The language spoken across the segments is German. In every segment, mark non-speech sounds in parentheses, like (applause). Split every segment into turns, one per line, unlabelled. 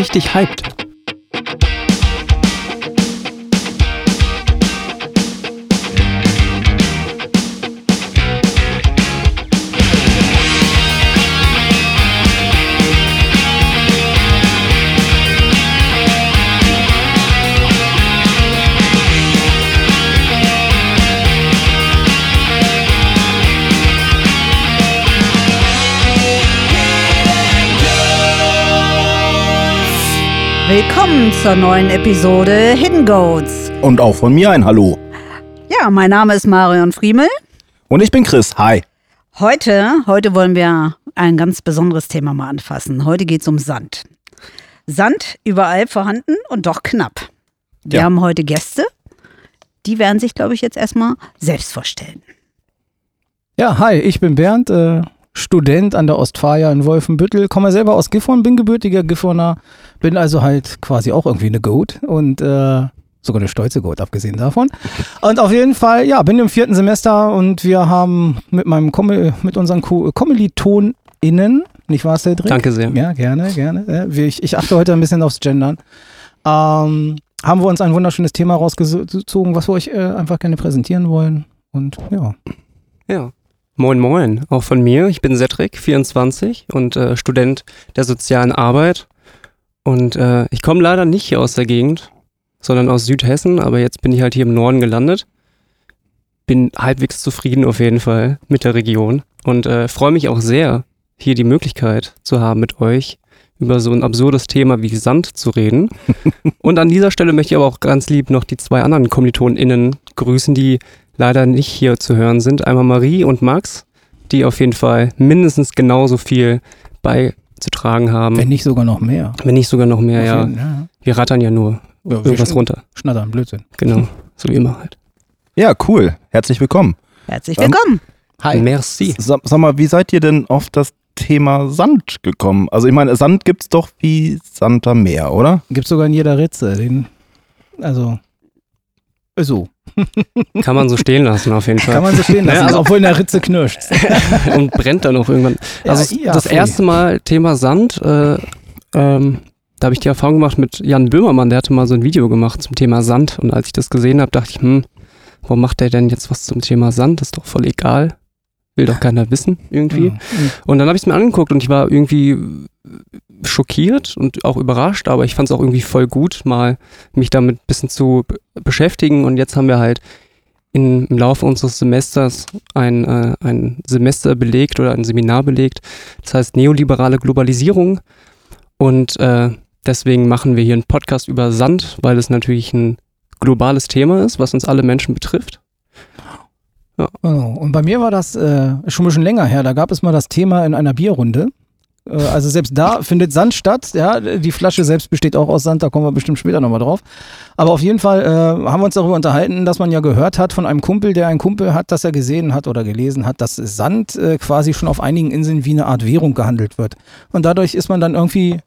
richtig hyped.
Willkommen zur neuen Episode Hidden Goats.
Und auch von mir ein Hallo.
Ja, mein Name ist Marion Friemel.
Und ich bin Chris. Hi.
Heute, heute wollen wir ein ganz besonderes Thema mal anfassen. Heute geht es um Sand. Sand überall vorhanden und doch knapp. Wir
Ja.
haben heute Gäste. Die werden sich, glaube ich, jetzt erstmal selbst vorstellen.
Ja, hi, ich bin Bernd, äh, Student an der Ostfalia in Wolfenbüttel, komme selber aus Gifhorn, bin gebürtiger Gifhorner, bin also halt quasi auch irgendwie eine Goat und äh, sogar eine stolze Goat, abgesehen davon. Und auf jeden Fall, ja, bin im vierten Semester und wir haben mit meinem Kommel, mit unseren Ko KommilitonInnen, nicht wahr, Cedric?
Danke sehr.
Ja, gerne, gerne. Wir- ich, ich achte heute ein bisschen aufs Gendern. Ähm, haben wir uns ein wunderschönes Thema rausgezogen, was wir euch äh, einfach gerne präsentieren wollen. Und ja.
Ja. Moin Moin, auch von mir. Ich bin Cedric, 24 und äh, Student der sozialen Arbeit. Und äh, ich komme leider nicht hier aus der Gegend, sondern aus Südhessen, aber jetzt bin ich halt hier im Norden gelandet. Bin halbwegs zufrieden auf jeden Fall mit der Region und äh, freue mich auch sehr, hier die Möglichkeit zu haben, mit euch über so ein absurdes Thema wie Sand zu reden. (laughs) und an dieser Stelle möchte ich aber auch ganz lieb noch die zwei anderen KommilitonInnen grüßen, die leider nicht hier zu hören sind. Einmal Marie und Max, die auf jeden Fall mindestens genauso viel beizutragen haben.
Wenn nicht sogar noch mehr.
Wenn nicht sogar noch mehr, ja.
Ja.
Wir rattern ja nur
Ja,
irgendwas
sch-
runter.
Schnattern, Blödsinn.
Genau. (laughs) So wie immer halt.
Ja, cool. Herzlich willkommen.
Herzlich
Ähm,
willkommen.
Merci.
Sag, sag mal, wie seid ihr denn auf das Thema Sand gekommen? Also ich meine, Sand gibt's doch wie Sand am Meer, oder?
Gibt sogar in jeder Ritze. Den, also, so. (laughs)
Kann man so stehen lassen auf jeden (laughs)
Kann
Fall.
man so stehen lassen,
Ja, also-
obwohl in der Ritze knirscht. (laughs)
und brennt dann auch irgendwann.
Ja,
Also
ja,
das
pfui.
erste Mal Thema Sand, äh, ähm, da habe ich die Erfahrung gemacht mit Jan Böhmermann, der hatte mal so ein Video gemacht zum Thema Sand und als ich das gesehen habe, dachte ich, hm, warum macht der denn jetzt was zum Thema Sand? Das ist doch voll egal. Will doch keiner wissen irgendwie.
Ja.
Und dann habe ich es mir angeguckt und ich war irgendwie schockiert und auch überrascht, aber ich fand es auch irgendwie voll gut, mal mich damit ein bisschen zu beschäftigen. Und jetzt haben wir halt in, im Laufe unseres Semesters ein, äh, ein Semester belegt oder ein Seminar belegt. Das heißt neoliberale Globalisierung. Und äh, deswegen machen wir hier einen Podcast über Sand, weil es natürlich ein globales Thema ist, was uns alle Menschen betrifft.
Genau. Und bei mir war das äh, schon ein bisschen länger her. Da gab es mal das Thema in einer Bierrunde. Äh, also selbst da (laughs) findet Sand statt. Ja, die Flasche selbst besteht auch aus Sand. Da kommen wir bestimmt später nochmal drauf. Aber auf jeden Fall äh, haben wir uns darüber unterhalten, dass man ja gehört hat von einem Kumpel, der einen Kumpel hat, dass er gesehen hat oder gelesen hat, dass Sand äh, quasi schon auf einigen Inseln wie eine Art Währung gehandelt wird. Und dadurch ist man dann irgendwie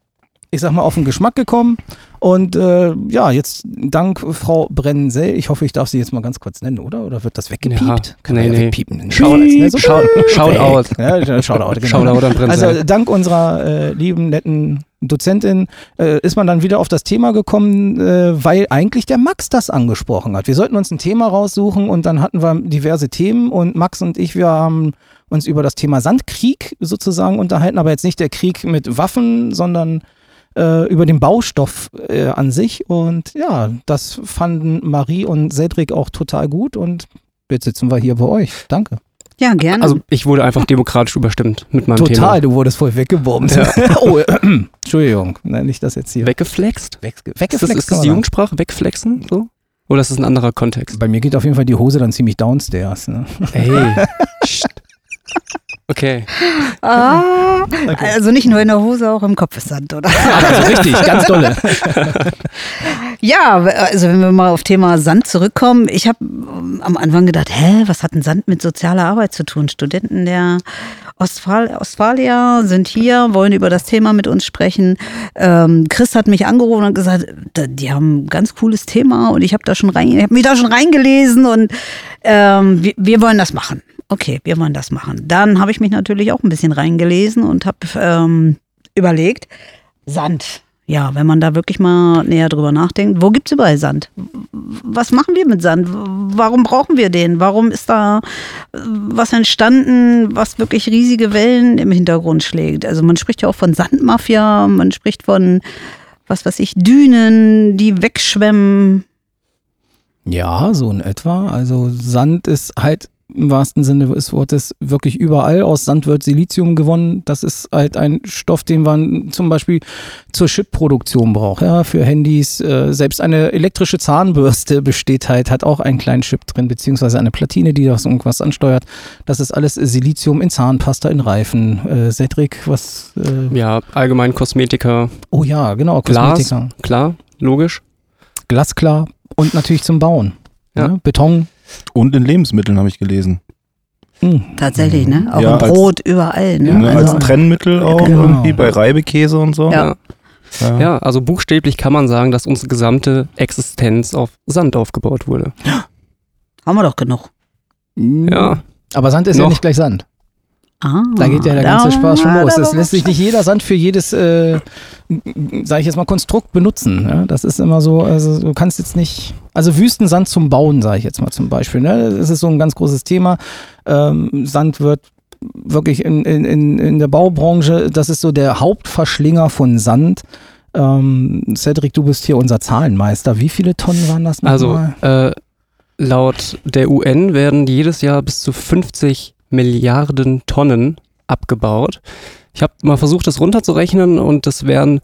ich sag mal, auf den Geschmack gekommen. Und äh, ja, jetzt dank Frau Brennensell, ich hoffe, ich darf sie jetzt mal ganz kurz nennen, oder? Oder wird das weggepiept?
Ja,
Kann
nee,
ja
nee.
wegpiepen.
Schau-
Ne, so-
Shoutout.
Ja, Shoutout, genau.
Shoutout an Prinz.
Also dank unserer äh, lieben, netten Dozentin äh, ist man dann wieder auf das Thema gekommen, äh, weil eigentlich der Max das angesprochen hat. Wir sollten uns ein Thema raussuchen und dann hatten wir diverse Themen und Max und ich, wir haben uns über das Thema Sandkrieg sozusagen unterhalten, aber jetzt nicht der Krieg mit Waffen, sondern äh, über den Baustoff äh, an sich. Und ja, das fanden Marie und Cedric auch total gut und jetzt sitzen wir hier bei euch. Danke.
Ja, gerne.
Also ich wurde einfach demokratisch überstimmt mit meinem
Total,
Thema.
du wurdest voll weggebombt. (laughs) oh, äh, (clears throat) Entschuldigung, nenne ich das jetzt hier.
Weggeflext?
Weg,
Ist das,
weggeflext
ist das die. Jugendsprache? Wegflexen? So? Oder ist das ein anderer Kontext?
Bei mir geht auf jeden Fall die Hose dann ziemlich downstairs. Ne?
Ey. (laughs) Okay. (laughs)
ah, Also nicht nur in der Hose, auch im Kopf ist Sand, oder?
Also richtig, ganz dolle. (laughs)
Ja, also wenn wir mal auf Thema Sand zurückkommen, ich habe am Anfang gedacht, hä, was hat denn Sand mit sozialer Arbeit zu tun? Studenten der Ostphal Ostfalia sind hier, wollen über das Thema mit uns sprechen. Ähm, Chris hat mich angerufen und gesagt, die haben ein ganz cooles Thema und ich habe da schon rein, ich habe mich da schon reingelesen und ähm, wir, wir wollen das machen. Okay, wir wollen das machen. Dann habe ich mich natürlich auch ein bisschen reingelesen und habe ähm, überlegt, Sand. ja, wenn man da wirklich mal näher drüber nachdenkt, wo gibt es überall Sand? Was machen wir mit Sand? Warum brauchen wir den? Warum ist da was entstanden, was wirklich riesige Wellen im Hintergrund schlägt? Also man spricht ja auch von Sandmafia, man spricht von, was weiß ich, Dünen, die wegschwemmen.
Ja, so in etwa. Also Sand ist halt im wahrsten Sinne des Wortes wirklich überall. Aus Sand wird Silizium gewonnen. Das ist halt ein Stoff, den man zum Beispiel zur Chip-Produktion braucht. Ja, für Handys. Äh, selbst eine elektrische Zahnbürste (laughs) besteht halt, hat auch einen kleinen Chip drin, beziehungsweise eine Platine, die das irgendwas ansteuert. Das ist alles Silizium in Zahnpasta, in Reifen. Äh, Cedric, was?
Äh ja, allgemein Kosmetika.
Oh ja, genau,
Kosmetika. Glas, klar, logisch.
Glasklar und natürlich zum Bauen. Ja. Ne? Beton,
und in Lebensmitteln habe ich gelesen.
Hm. Tatsächlich, ne? Auch ja, im Brot, als, überall. Ne?
Ja, also, als Trennmittel auch genau. irgendwie bei Reibekäse und so.
Ja. ja. Ja. also buchstäblich kann man sagen, dass unsere gesamte Existenz auf Sand aufgebaut wurde.
Ja. Haben wir doch genug.
Ja. Aber Sand ist Noch. ja nicht gleich Sand. Ah, da geht ja der ganze Spaß schon los. Das lässt sich nicht jeder Sand für jedes, äh, sage ich jetzt mal, Konstrukt benutzen. Ja? Das ist immer so, also du kannst jetzt nicht, also Wüstensand zum Bauen, sage ich jetzt mal zum Beispiel. Ne? Das ist so ein ganz großes Thema. Ähm, Sand wird wirklich in, in, in der Baubranche, das ist so der Hauptverschlinger von Sand. Ähm, Cedric, du bist hier unser Zahlenmeister. Wie viele Tonnen waren das
nochmal? Also, äh, laut der UN werden jedes Jahr bis zu 50 Milliarden Tonnen abgebaut. Ich habe mal versucht, das runterzurechnen und das wären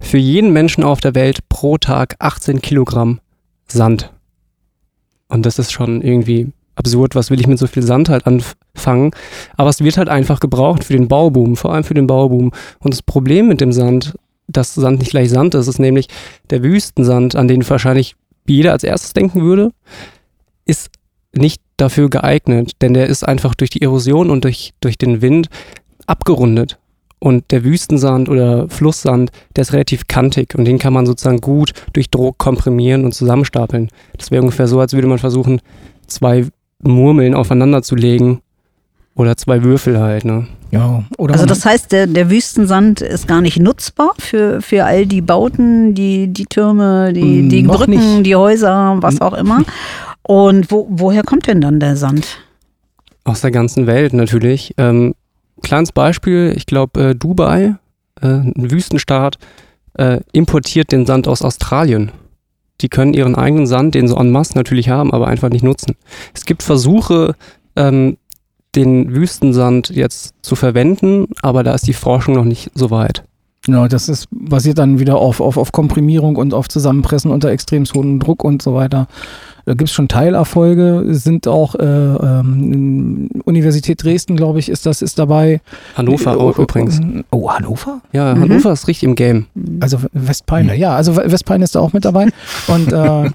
für jeden Menschen auf der Welt pro Tag 18 Kilogramm Sand. Und das ist schon irgendwie absurd. Was will ich mit so viel Sand halt anfangen? Aber es wird halt einfach gebraucht für den Bauboom, vor allem für den Bauboom. Und das Problem mit dem Sand, dass Sand nicht gleich Sand ist, ist nämlich der Wüstensand, an den wahrscheinlich jeder als erstes denken würde, ist nicht dafür geeignet, denn der ist einfach durch die Erosion und durch, durch den Wind abgerundet. Und der Wüstensand oder Flusssand, der ist relativ kantig und den kann man sozusagen gut durch Druck komprimieren und zusammenstapeln. Das wäre ungefähr so, als würde man versuchen, zwei Murmeln aufeinander zu legen oder zwei Würfel halt. Ne?
Ja, oder also das heißt, der, der Wüstensand ist gar nicht nutzbar für, für all die Bauten, die, die Türme, die, die Brücken, nicht. die Häuser, was auch immer. Und wo, woher kommt denn dann der Sand?
Aus der ganzen Welt natürlich. Ähm, kleines Beispiel, ich glaube äh, Dubai, äh, ein Wüstenstaat, äh, importiert den Sand aus Australien. Die können ihren eigenen Sand, den sie en masse natürlich haben, aber einfach nicht nutzen. Es gibt Versuche, ähm, den Wüstensand jetzt zu verwenden, aber da ist die Forschung noch nicht so weit.
Genau, das ist basiert dann wieder auf, auf, auf Komprimierung und auf Zusammenpressen unter extrem hohem Druck und so weiter. Da gibt es schon Teilerfolge, sind auch äh, ähm, Universität Dresden, glaube ich, ist das ist dabei.
Hannover auch oh, übrigens.
Oh, Hannover?
Ja, mhm. Hannover ist richtig im Game.
Also Westpeine, mhm. ja, also Westpeine ist da auch mit dabei. Und, äh,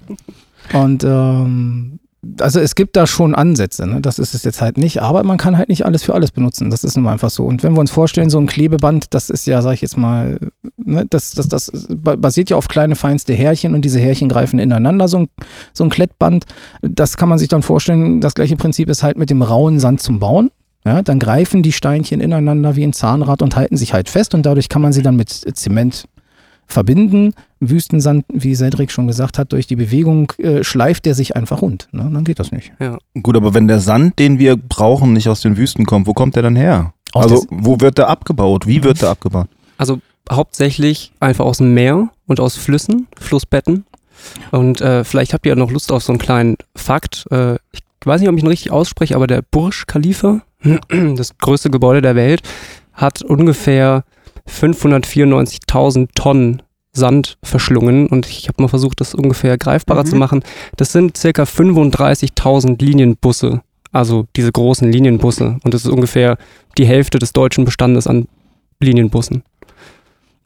(laughs) und ähm, also es gibt da schon Ansätze, ne? das ist es jetzt halt nicht, aber man kann halt nicht alles für alles benutzen, das ist nun einfach so. Und wenn wir uns vorstellen, so ein Klebeband, das ist ja, sag ich jetzt mal, ne, das, das, das basiert ja auf kleine feinste Härchen und diese Härchen greifen ineinander, so ein, so ein Klettband. Das kann man sich dann vorstellen, das gleiche Prinzip ist halt mit dem rauen Sand zum Bauen. Ja, dann greifen die Steinchen ineinander wie ein Zahnrad und halten sich halt fest und dadurch kann man sie dann mit Zement verbinden. Wüstensand, wie Cedric schon gesagt hat, durch die Bewegung äh, schleift der sich einfach rund. Ne? Dann geht das nicht.
Ja. Gut, aber wenn der Sand, den wir brauchen, nicht aus den Wüsten kommt, wo kommt der dann her? Aus also wo wird der abgebaut? Wie wird der abgebaut?
Also hauptsächlich einfach aus dem Meer und aus Flüssen, Flussbetten. Und äh, vielleicht habt ihr noch Lust auf so einen kleinen Fakt. Äh, ich weiß nicht, ob ich ihn richtig ausspreche, aber der Burj Khalifa, (clears throat) das größte Gebäude der Welt, hat ungefähr 594.000 Tonnen Sand verschlungen und ich habe mal versucht, das ungefähr greifbarer mhm. zu machen. Das sind circa 35.000 Linienbusse, also diese großen Linienbusse und das ist ungefähr die Hälfte des deutschen Bestandes an Linienbussen.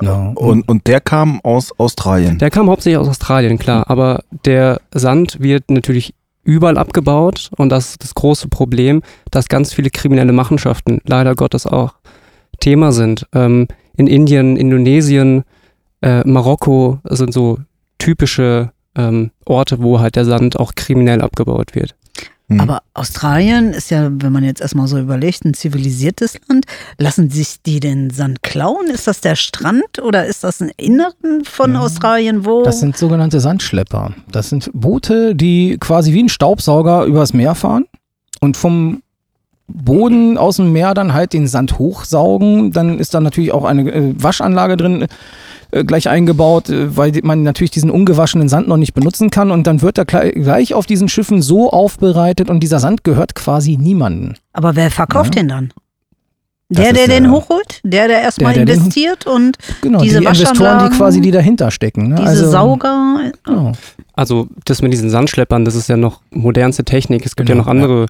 Ja. Und, und der kam aus Australien?
Der kam hauptsächlich aus Australien, klar, aber der Sand wird natürlich überall abgebaut und das ist das große Problem, dass ganz viele kriminelle Machenschaften leider Gottes auch Thema sind. Ähm, in Indien, Indonesien, äh, Marokko sind so typische ähm, Orte, wo halt der Sand auch kriminell abgebaut wird.
Mhm.
Aber Australien ist ja, wenn man jetzt erstmal so überlegt, ein zivilisiertes Land. Lassen sich die den Sand klauen? Ist das der Strand oder ist das ein Inneren von
Ja.
Australien? Wo?
Das sind sogenannte Sandschlepper. Das sind Boote, die quasi wie ein Staubsauger übers Meer fahren und vom Boden aus dem Meer dann halt den Sand hochsaugen. Dann ist da natürlich auch eine äh, Waschanlage drin äh, gleich eingebaut, äh, weil man natürlich diesen ungewaschenen Sand noch nicht benutzen kann. Und dann wird er gleich- auf diesen Schiffen so aufbereitet und dieser Sand gehört quasi niemandem.
Aber wer verkauft
Ja.
den dann? Der, der
ist
den
ja-
hochholt? Der, der erstmal
Der, der den-
investiert und
Genau,
Diese
die Investoren, die quasi die dahinter stecken. Ne?
diese
also,
Sauger.
Genau.
Also das mit diesen Sandschleppern, das ist ja noch modernste Technik. Es gibt
Genau,
ja noch andere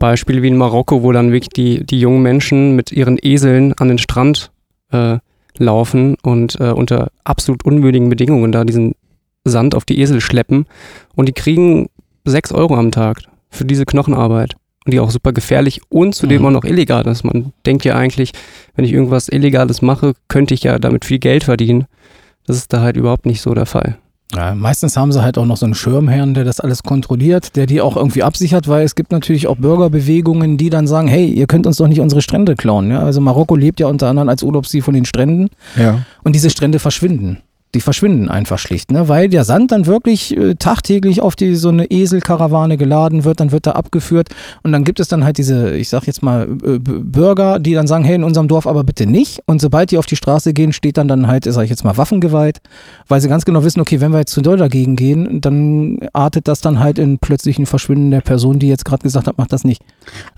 Beispiele wie in Marokko, wo dann wirklich die, die jungen Menschen mit ihren Eseln an den Strand äh, laufen und äh, unter absolut unwürdigen Bedingungen da diesen Sand auf die Esel schleppen. Und die kriegen sechs Euro am Tag für diese Knochenarbeit. Und die auch super gefährlich und zudem
Mhm.
auch noch illegal ist. Man denkt ja eigentlich, wenn ich irgendwas Illegales mache, könnte ich ja damit viel Geld verdienen. Das ist da halt überhaupt nicht so der Fall.
Ja, meistens haben sie halt auch noch so einen Schirmherrn, der das alles kontrolliert, der die auch irgendwie absichert, weil es gibt natürlich auch Bürgerbewegungen, die dann sagen, hey, ihr könnt uns doch nicht unsere Strände klauen. Ja? Also Marokko lebt ja unter anderem als Urlaubsziel von den Stränden
Ja.
und diese Strände verschwinden. Die verschwinden einfach schlicht, ne? weil der Sand dann wirklich äh, tagtäglich auf die so eine Eselkarawane geladen wird, dann wird er abgeführt und dann gibt es dann halt diese, ich sag jetzt mal, äh, Bürger, die dann sagen, hey, in unserem Dorf aber bitte nicht und sobald die auf die Straße gehen, steht dann dann halt, sag ich jetzt mal, Waffengewalt, weil sie ganz genau wissen, okay, wenn wir jetzt zu doll dagegen gehen, dann artet das dann halt in plötzlichen Verschwinden der Person, die jetzt gerade gesagt hat, macht das nicht.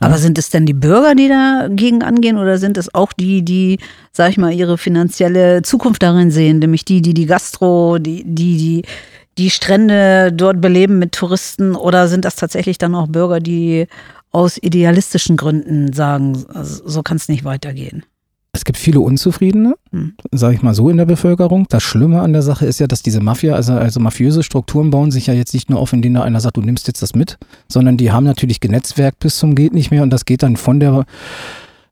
Aber sind es denn die Bürger, die dagegen angehen oder sind es auch die, die, sag ich mal, ihre finanzielle Zukunft darin sehen, nämlich die, die die Gastro, die, die, die die Strände dort beleben mit Touristen oder sind das tatsächlich dann auch Bürger, die aus idealistischen Gründen sagen, so kann es nicht weitergehen?
Es gibt viele Unzufriedene,
Hm.
sage ich mal so, in der Bevölkerung. Das Schlimme an der Sache ist ja, dass diese Mafia, also, also mafiöse Strukturen bauen sich ja jetzt nicht nur auf, indem da einer sagt, du nimmst jetzt das mit, sondern die haben natürlich genetzwerkt bis zum geht nicht mehr und das geht dann von der,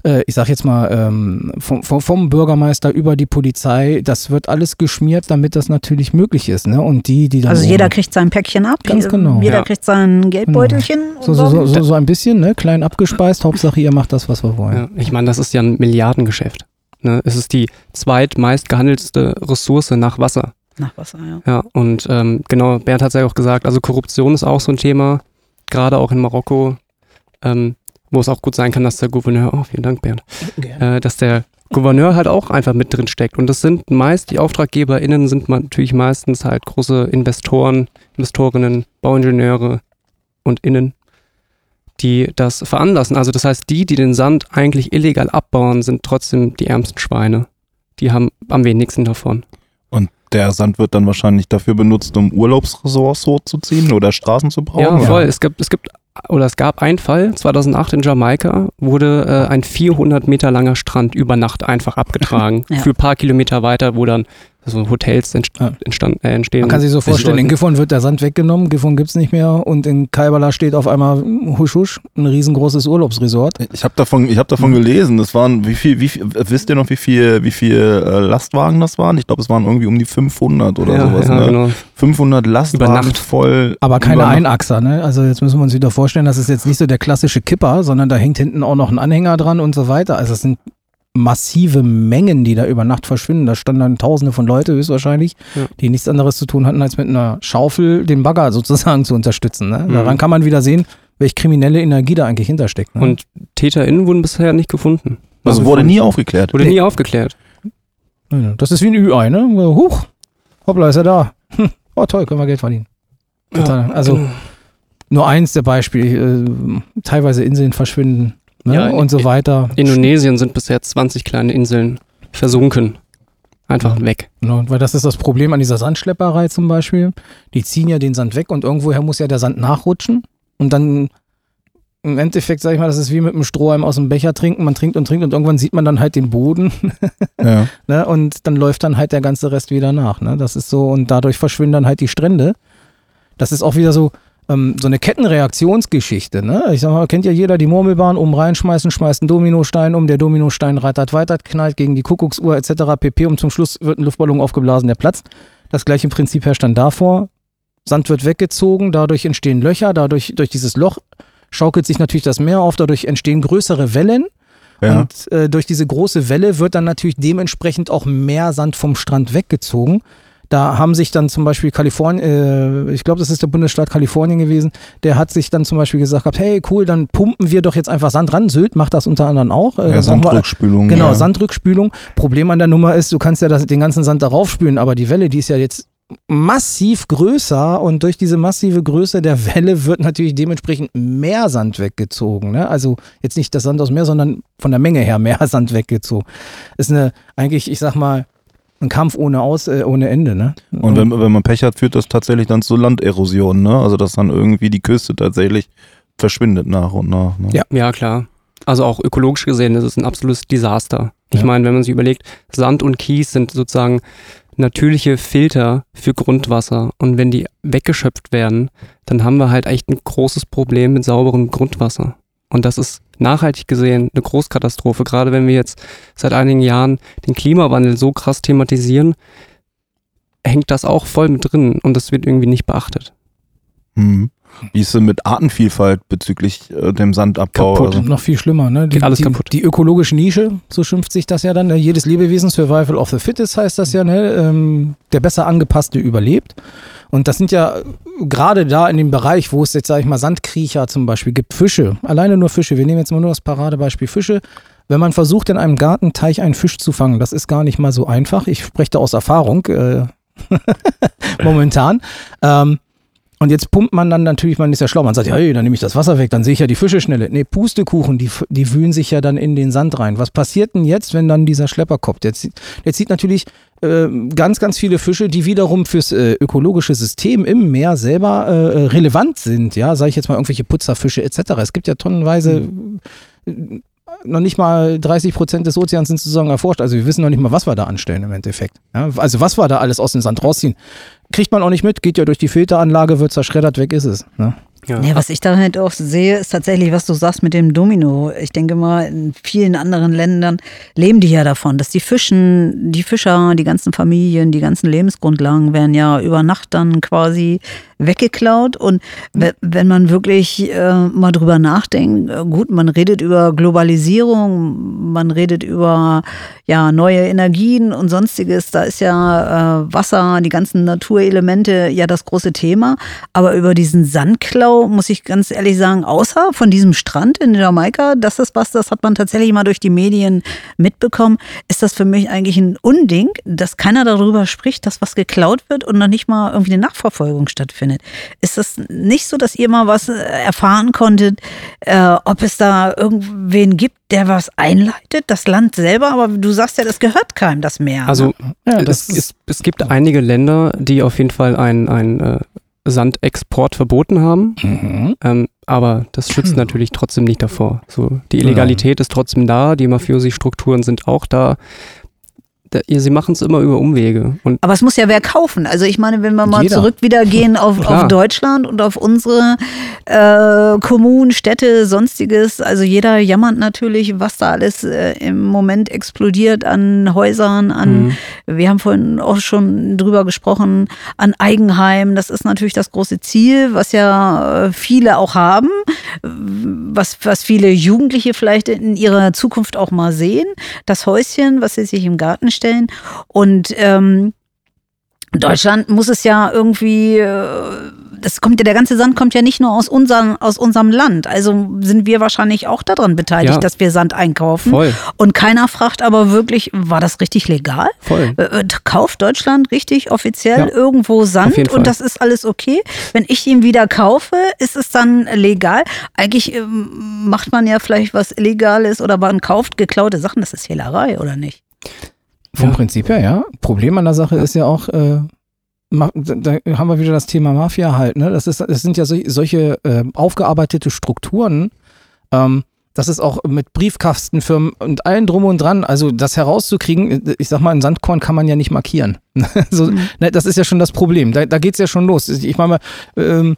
äh, ich sag jetzt mal, ähm, vom, vom, vom Bürgermeister über die Polizei, das wird alles geschmiert, damit das natürlich möglich ist. Ne? Und die, die dann
Also jeder kriegt sein Päckchen ab,
Ganz genau.
jeder
Ja.
kriegt sein Geldbeutelchen. und
so, so, so, so, so ein bisschen, ne? klein abgespeist, Hauptsache ihr macht das, was wir wollen.
Ja, ich meine, das ist ja ein Milliardengeschäft. Ne? Es ist die zweitmeist gehandelste Ressource nach Wasser.
Nach Wasser, ja.
Ja, und ähm, genau, Bernd hat es ja auch gesagt, also Korruption ist auch so ein Thema, gerade auch in Marokko, ähm, wo es auch gut sein kann, dass der Gouverneur, oh, vielen Dank, Bernd, (laughs) äh, dass der Gouverneur halt auch einfach mit drin steckt. Und das sind meist, die AuftraggeberInnen sind natürlich meistens halt große Investoren, Investorinnen, Bauingenieure und Innen, die das veranlassen. Also das heißt, die, die den Sand eigentlich illegal abbauen, sind trotzdem die ärmsten Schweine. Die haben am wenigsten davon.
Und der Sand wird dann wahrscheinlich dafür benutzt, um Urlaubsressorts hochzuziehen oder Straßen zu bauen.
Ja,
oder?
voll. Es gibt, es gibt, oder es gab einen Fall, 2008 in Jamaika, wurde äh, ein 400 Meter langer Strand über Nacht einfach abgetragen. (laughs)
Ja.
Für ein paar Kilometer weiter, wo dann so Hotels entst
Ja.
entstand, äh, entstehen.
Man kann sich so vorstellen, in. Gifhorn wird der Sand weggenommen, Gifhorn gibt's nicht mehr und in Kaibala steht auf einmal husch husch, ein riesengroßes Urlaubsresort.
Ich habe davon, ich hab davon gelesen, das waren, wie viel, wie viel, wisst ihr noch, wie viel, wie viel äh, Lastwagen das waren? Ich glaube, es waren irgendwie um die 500 oder
ja,
sowas.
ja,
ne?
genau.
500 Lastwagen
Nacht.
voll.
Aber keine
über Nacht.
Einachser, ne? Also jetzt müssen wir uns wieder vorstellen, das ist jetzt nicht so der klassische Kipper, sondern da hängt hinten auch noch ein Anhänger dran und so weiter. Also es sind massive Mengen, die da über Nacht verschwinden. Da standen dann tausende von Leute höchstwahrscheinlich,
Ja.
die nichts anderes zu tun hatten, als mit einer Schaufel den Bagger (laughs) sozusagen zu unterstützen. Ne?
Mhm.
Daran kann man wieder sehen, welche kriminelle Energie da eigentlich hintersteckt. Ne?
Und TäterInnen wurden bisher nicht gefunden.
Also wurde nie aufgeklärt.
Wurde
Nee.
nie aufgeklärt.
Ja, Das ist wie ein Ü-Ei, ne? Huch, hoppla, ist er da. Hm. Oh toll, können wir Geld verdienen. Total. Also
genau.
nur eins der Beispiele, äh, teilweise Inseln verschwinden ne?
Ja,
und so weiter.
Indonesien sind bisher 20 kleine Inseln versunken. Einfach weg.
Genau, weil das ist das Problem an dieser Sandschlepperei zum Beispiel. Die ziehen ja den Sand weg und irgendwoher muss ja der Sand nachrutschen. Und dann im Endeffekt, sag ich mal, das ist wie mit einem Strohhalm aus dem Becher trinken. Man trinkt und trinkt und irgendwann sieht man dann halt den Boden. (laughs)
Ja. (laughs)
ne? Und dann läuft dann halt der ganze Rest wieder nach. Ne? Das ist so, und dadurch verschwinden dann halt die Strände. Das ist auch wieder so, ähm, so eine Kettenreaktionsgeschichte. Ne? Ich sag mal, kennt ja jeder die Murmelbahn, oben reinschmeißen, schmeißt einen Dominostein um, der Dominostein rattert weiter, knallt gegen die Kuckucksuhr etc. pp. Und zum Schluss wird ein Luftballon aufgeblasen, der platzt. Das gleiche Prinzip herrscht dann davor. Sand wird weggezogen, dadurch entstehen Löcher, dadurch durch dieses Loch schaukelt sich natürlich das Meer auf, dadurch entstehen größere Wellen.
Ja.
Und äh, durch diese große Welle wird dann natürlich dementsprechend auch mehr Sand vom Strand weggezogen. Da haben sich dann zum Beispiel Kalifornien, äh, ich glaube, das ist der Bundesstaat Kalifornien gewesen, der hat sich dann zum Beispiel gesagt gehabt, hey cool, dann pumpen wir doch jetzt einfach Sand ran. Sylt macht das unter anderem auch. Äh,
ja,
machen wir-
Sandrückspülung.
Genau,
ja.
Sandrückspülung. Problem an der Nummer ist, du kannst ja das, den ganzen Sand darauf spülen, aber die Welle, die ist ja jetzt massiv größer und durch diese massive Größe der Welle wird natürlich dementsprechend mehr Sand weggezogen. Ne? Also jetzt nicht das Sand aus dem Meer, sondern von der Menge her mehr (laughs) Sand weggezogen. Ist eine, eigentlich, ich sag mal, ein Kampf ohne Aus, äh, ohne Ende. Ne?
Und wenn, wenn man Pech hat, führt das tatsächlich dann zu Landerosion, ne? Also dass dann irgendwie die Küste tatsächlich verschwindet nach und nach. Ne?
Ja.
Ja, klar. Also auch ökologisch gesehen ist es ein absolutes Desaster. Ich
Ja.
meine, wenn man sich überlegt, Sand und Kies sind sozusagen natürliche Filter für Grundwasser. Und wenn die weggeschöpft werden, dann haben wir halt echt ein großes Problem mit sauberem Grundwasser. Und das ist nachhaltig gesehen eine Großkatastrophe. Gerade wenn wir jetzt seit einigen Jahren den Klimawandel so krass thematisieren, hängt das auch voll mit drin und das wird irgendwie nicht beachtet.
Mhm. Wie ist es denn mit Artenvielfalt bezüglich äh, dem Sandabbau?
Kaputt.
Also,
Noch viel schlimmer, ne? Die,
Geht alles
die,
kaputt.
Die ökologische Nische, so schimpft sich das ja dann. Ne? Jedes Lebewesen, Survival of the Fittest heißt das ja, ne? Ähm, der besser angepasste überlebt. Und das sind ja äh, gerade da in dem Bereich, wo es jetzt, sag ich mal, Sandkriecher zum Beispiel gibt, Fische, alleine nur Fische. Wir nehmen jetzt mal nur das Paradebeispiel Fische. Wenn man versucht, in einem Gartenteich einen Fisch zu fangen, das ist gar nicht mal so einfach. Ich spreche da aus Erfahrung äh, (laughs) momentan. Ähm, und jetzt pumpt man dann natürlich, man ist ja schlau, man sagt, ja, hey, dann nehme ich das Wasser weg, dann sehe ich ja die Fische schneller. Nee, Pustekuchen, die, die wühlen sich ja dann in den Sand rein. Was passiert denn jetzt, wenn dann dieser Schlepper kommt? Jetzt, sieht- jetzt sieht natürlich äh, ganz, ganz viele Fische, die wiederum fürs äh, ökologische System im Meer selber äh, relevant sind. Ja, sage ich jetzt mal irgendwelche Putzerfische etc. Es gibt ja tonnenweise äh, noch nicht mal 30 Prozent des Ozeans sind sozusagen erforscht. Also wir wissen noch nicht mal, was wir da anstellen im Endeffekt. Ja, also was wir da alles aus dem Sand rausziehen, kriegt man auch nicht mit. Geht ja durch die Filteranlage, wird zerschreddert, weg ist es. Ne?
Ja.
Ja, was ich da halt auch sehe, ist tatsächlich, was du sagst mit dem Domino. Ich denke mal, in vielen anderen Ländern leben die ja davon, dass die Fischen, die Fischer, die ganzen Familien, die ganzen Lebensgrundlagen werden ja über Nacht dann quasi weggeklaut. Und we- wenn man wirklich äh, mal drüber nachdenkt, äh, gut, man redet über Globalisierung, man redet über ja, neue Energien und sonstiges. Da ist ja äh, Wasser, die ganzen Naturelemente ja das große Thema. Aber über diesen Sandklau muss ich ganz ehrlich sagen, außer von diesem Strand in Jamaika, das ist was, das hat man tatsächlich mal durch die Medien mitbekommen, ist das für mich eigentlich ein Unding, dass keiner darüber spricht, dass was geklaut wird und noch nicht mal irgendwie eine Nachverfolgung stattfindet. Ist das nicht so, dass ihr mal was äh, erfahren konntet, äh, ob es da irgendwen gibt, der was einleitet, das Land selber, aber du sagst ja, das gehört keinem, das Meer.
Also
Ja, das
es, es, es gibt einige Länder, die auf jeden Fall einen äh, Sandexport verboten haben,
Mhm.
ähm, aber das schützt natürlich trotzdem nicht davor. So, die Illegalität ist trotzdem da, die Mafiosi-Strukturen sind auch da. Ihr- sie machen es immer über Umwege. Und
Aber es muss ja wer kaufen. Also ich meine, wenn wir mal
Jeder.
zurück wieder gehen auf, (laughs) auf Deutschland und auf unsere äh, Kommunen, Städte, sonstiges. Also jeder jammert natürlich, was da alles äh, im Moment explodiert an Häusern, an,
Mhm.
wir haben vorhin auch schon drüber gesprochen, an Eigenheim. Das ist natürlich das große Ziel, was ja äh, viele auch haben, was, was viele Jugendliche vielleicht in ihrer Zukunft auch mal sehen. Das Häuschen, was sie sich im Garten stellen. Und ähm, Deutschland muss es ja irgendwie, äh, das kommt ja, der ganze Sand kommt ja nicht nur aus unserem, aus unserem Land. Also sind wir wahrscheinlich auch daran beteiligt,
Ja.
dass wir Sand einkaufen.
voll,
Und keiner fragt aber wirklich, war das richtig legal?
voll.
Äh, äh, Kauft Deutschland richtig offiziell
Ja,
irgendwo Sand und das ist alles okay? Wenn ich ihn wieder kaufe, ist es dann legal? Eigentlich ähm, macht man ja vielleicht was Illegales oder man kauft geklaute Sachen. Das ist Hehlerei, oder nicht?
Vom
Ja.
Prinzip her, ja. Problem an der Sache ist ja auch, äh, da da haben wir wieder das Thema Mafia halt, ne? Das, ist, das sind ja so, solche äh, aufgearbeitete Strukturen, ähm, das ist auch mit Briefkastenfirmen und allen drum und dran, also das herauszukriegen, ich sag mal, ein Sandkorn kann man ja nicht markieren. (laughs) so,
Mhm.
ne, das ist ja schon das Problem. Da, da geht's ja schon los. Ich meine, ähm,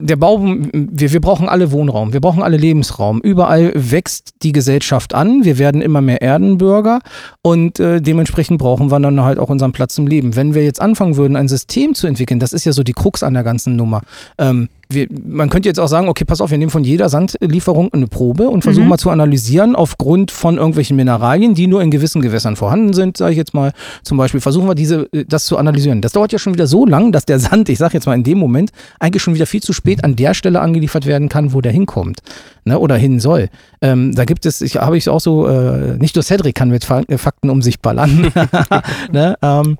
der Bau, wir, wir brauchen alle Wohnraum, wir brauchen alle Lebensraum. Überall wächst die Gesellschaft an, wir werden immer mehr Erdenbürger und äh, dementsprechend brauchen wir dann halt auch unseren Platz im Leben. Wenn wir jetzt anfangen würden, ein System zu entwickeln, das ist ja so die Krux an der ganzen Nummer. Ähm, wir, man könnte jetzt auch sagen, okay, pass auf, wir nehmen von jeder Sandlieferung eine Probe und versuchen
Mhm.
mal zu analysieren aufgrund von irgendwelchen Mineralien, die nur in gewissen Gewässern vorhanden sind, sage ich jetzt mal. Zum Beispiel versuchen wir diese, äh, das zu analysieren. Das dauert ja schon wieder so lang, dass der Sand, ich sage jetzt mal in dem Moment, eigentlich schon wieder viel zu spät an der Stelle angeliefert werden kann, wo der hinkommt ne, oder hin soll. Ähm, da gibt es, ich habe ich auch so, äh, nicht nur Cedric kann mit Fa Fakten um sich ballern. (laughs) ne, ähm,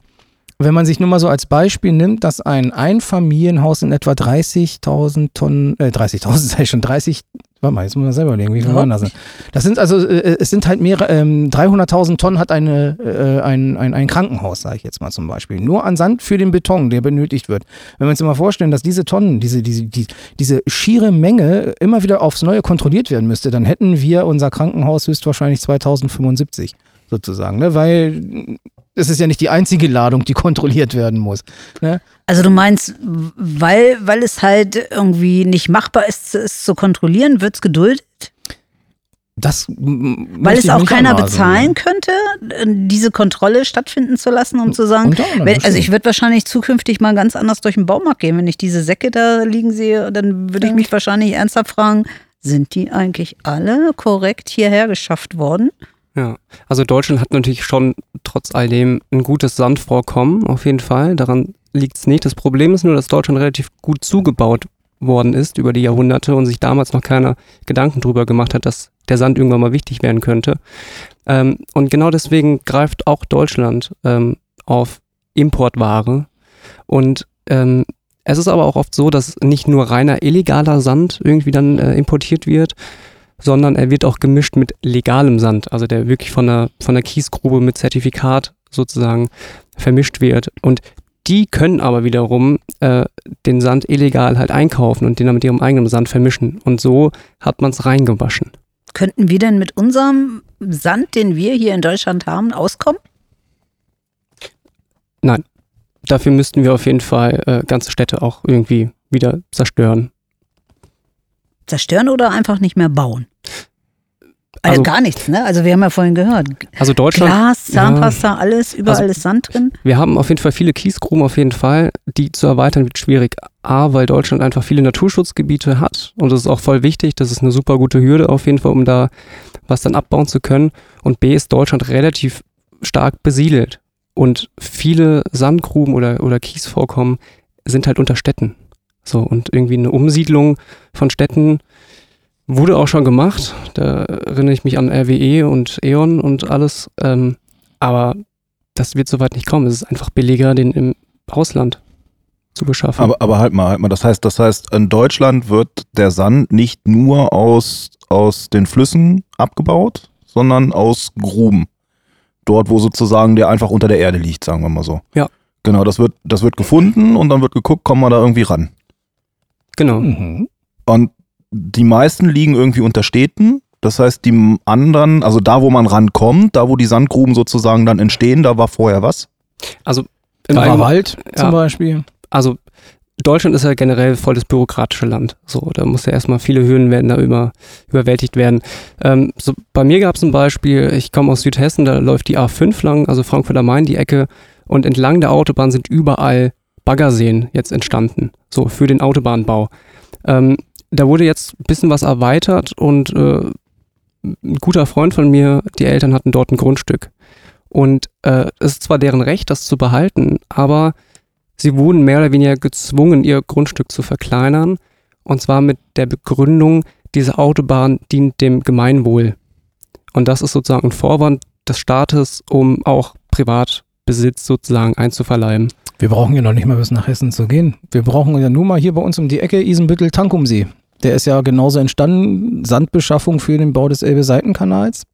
wenn man sich nur mal so als Beispiel nimmt, dass ein Einfamilienhaus in etwa 30.000 Tonnen, äh, 30.000 sei (laughs) schon 30, warte mal, jetzt muss man selber überlegen, wie viel
Ja.
waren das? denn? Das sind also, äh, es sind halt mehrere, ähm, 300.000 Tonnen hat eine, äh, ein, ein, ein Krankenhaus, sage ich jetzt mal zum Beispiel. Nur an Sand für den Beton, der benötigt wird. Wenn wir uns mal vorstellen, dass diese Tonnen, diese, diese, die, diese schiere Menge immer wieder aufs Neue kontrolliert werden müsste, dann hätten wir unser Krankenhaus höchstwahrscheinlich 2075 sozusagen, ne? weil es ist ja nicht die einzige Ladung, die (laughs) kontrolliert werden muss. Ne?
Also du meinst, weil, weil es halt irgendwie nicht machbar ist, es zu kontrollieren, wird es geduldet?
Das
Weil es auch keiner
anmaßen.
bezahlen könnte, diese Kontrolle stattfinden zu lassen, um zu sagen, wenn, also ich würde wahrscheinlich zukünftig mal ganz anders durch den Baumarkt gehen. Wenn ich diese Säcke da liegen sehe, dann würde ich mich wahrscheinlich ernsthaft fragen, sind die eigentlich alle korrekt hierher geschafft worden?
Ja, also Deutschland hat natürlich schon trotz alledem ein gutes Sandvorkommen, auf jeden Fall. Daran liegt es nicht. Das Problem ist nur, dass Deutschland relativ gut zugebaut worden ist über die Jahrhunderte und sich damals noch keiner Gedanken drüber gemacht hat, dass der Sand irgendwann mal wichtig werden könnte. Ähm, und genau deswegen greift auch Deutschland ähm, auf Importware. Und ähm, es ist aber auch oft so, dass nicht nur reiner illegaler Sand irgendwie dann äh, importiert wird, sondern er wird auch gemischt mit legalem Sand, also der wirklich von der, von der Kiesgrube mit Zertifikat sozusagen vermischt wird. Und die können aber wiederum äh, den Sand illegal halt einkaufen und den dann mit ihrem eigenen Sand vermischen. Und so hat man es reingewaschen.
Könnten wir denn mit unserem Sand, den wir hier in Deutschland haben, auskommen?
Dafür müssten wir auf jeden Fall äh, ganze Städte auch irgendwie wieder zerstören.
Zerstören oder einfach nicht mehr bauen? Also,
Also-
gar nichts, ne? Also wir haben ja vorhin gehört,
Also Deutschland,
Glas, Zahnpasta, alles, überall
Also-
ist Sand drin.
wir haben auf jeden Fall viele Kiesgruben, auf jeden Fall. Die zu erweitern wird schwierig. A, weil Deutschland einfach viele Naturschutzgebiete hat und das ist auch voll wichtig. Das ist eine super gute Hürde auf jeden Fall, um da was dann abbauen zu können. Und B, ist Deutschland relativ stark besiedelt. Und viele Sandgruben oder, oder Kiesvorkommen sind halt unter Städten. So, und irgendwie eine Umsiedlung von Städten wurde auch schon gemacht. Da erinnere ich mich an RWE und E.ON und alles. Ähm, aber das wird soweit nicht kommen. Es ist einfach billiger, den im Ausland zu beschaffen.
Aber, aber halt mal, halt mal. Das heißt, das heißt, in Deutschland wird der Sand nicht nur aus, aus den Flüssen abgebaut, sondern aus Gruben. Dort, wo sozusagen der einfach unter der Erde liegt, sagen wir mal so.
Ja.
Genau, das wird, das wird gefunden und dann wird geguckt, kommen wir da irgendwie ran.
Genau.
Mhm.
Und die meisten liegen irgendwie unter Städten. Das heißt, die anderen, also da, wo man rankommt, da, wo die Sandgruben sozusagen dann entstehen, da war vorher was.
Also
Im Wald zum
ja.
Beispiel.
also Deutschland ist ja generell voll das bürokratische Land. So, da muss ja erstmal viele Hürden werden da über, überwältigt werden. Ähm, so, bei mir gab es ein Beispiel, ich komme aus Südhessen, da läuft die A5 lang, also Frankfurt am Main, die Ecke, und entlang der Autobahn sind überall Baggerseen jetzt entstanden, so für den Autobahnbau. Ähm, da wurde jetzt ein bisschen was erweitert und äh, ein guter Freund von mir, die Eltern hatten dort ein Grundstück. Und äh, es ist zwar deren Recht, das zu behalten, aber sie wurden mehr oder weniger gezwungen, ihr Grundstück zu verkleinern. Und zwar mit der Begründung, diese Autobahn dient dem Gemeinwohl. Und das ist sozusagen ein Vorwand des Staates, um auch Privatbesitz sozusagen einzuverleiben.
Wir brauchen ja noch nicht mal bis nach Hessen zu gehen. Wir brauchen ja nur mal hier bei uns um die Ecke Isenbüttel-Tankumsee. Der ist ja genauso entstanden, Sandbeschaffung für den Bau des Elbe-Seitenkanals.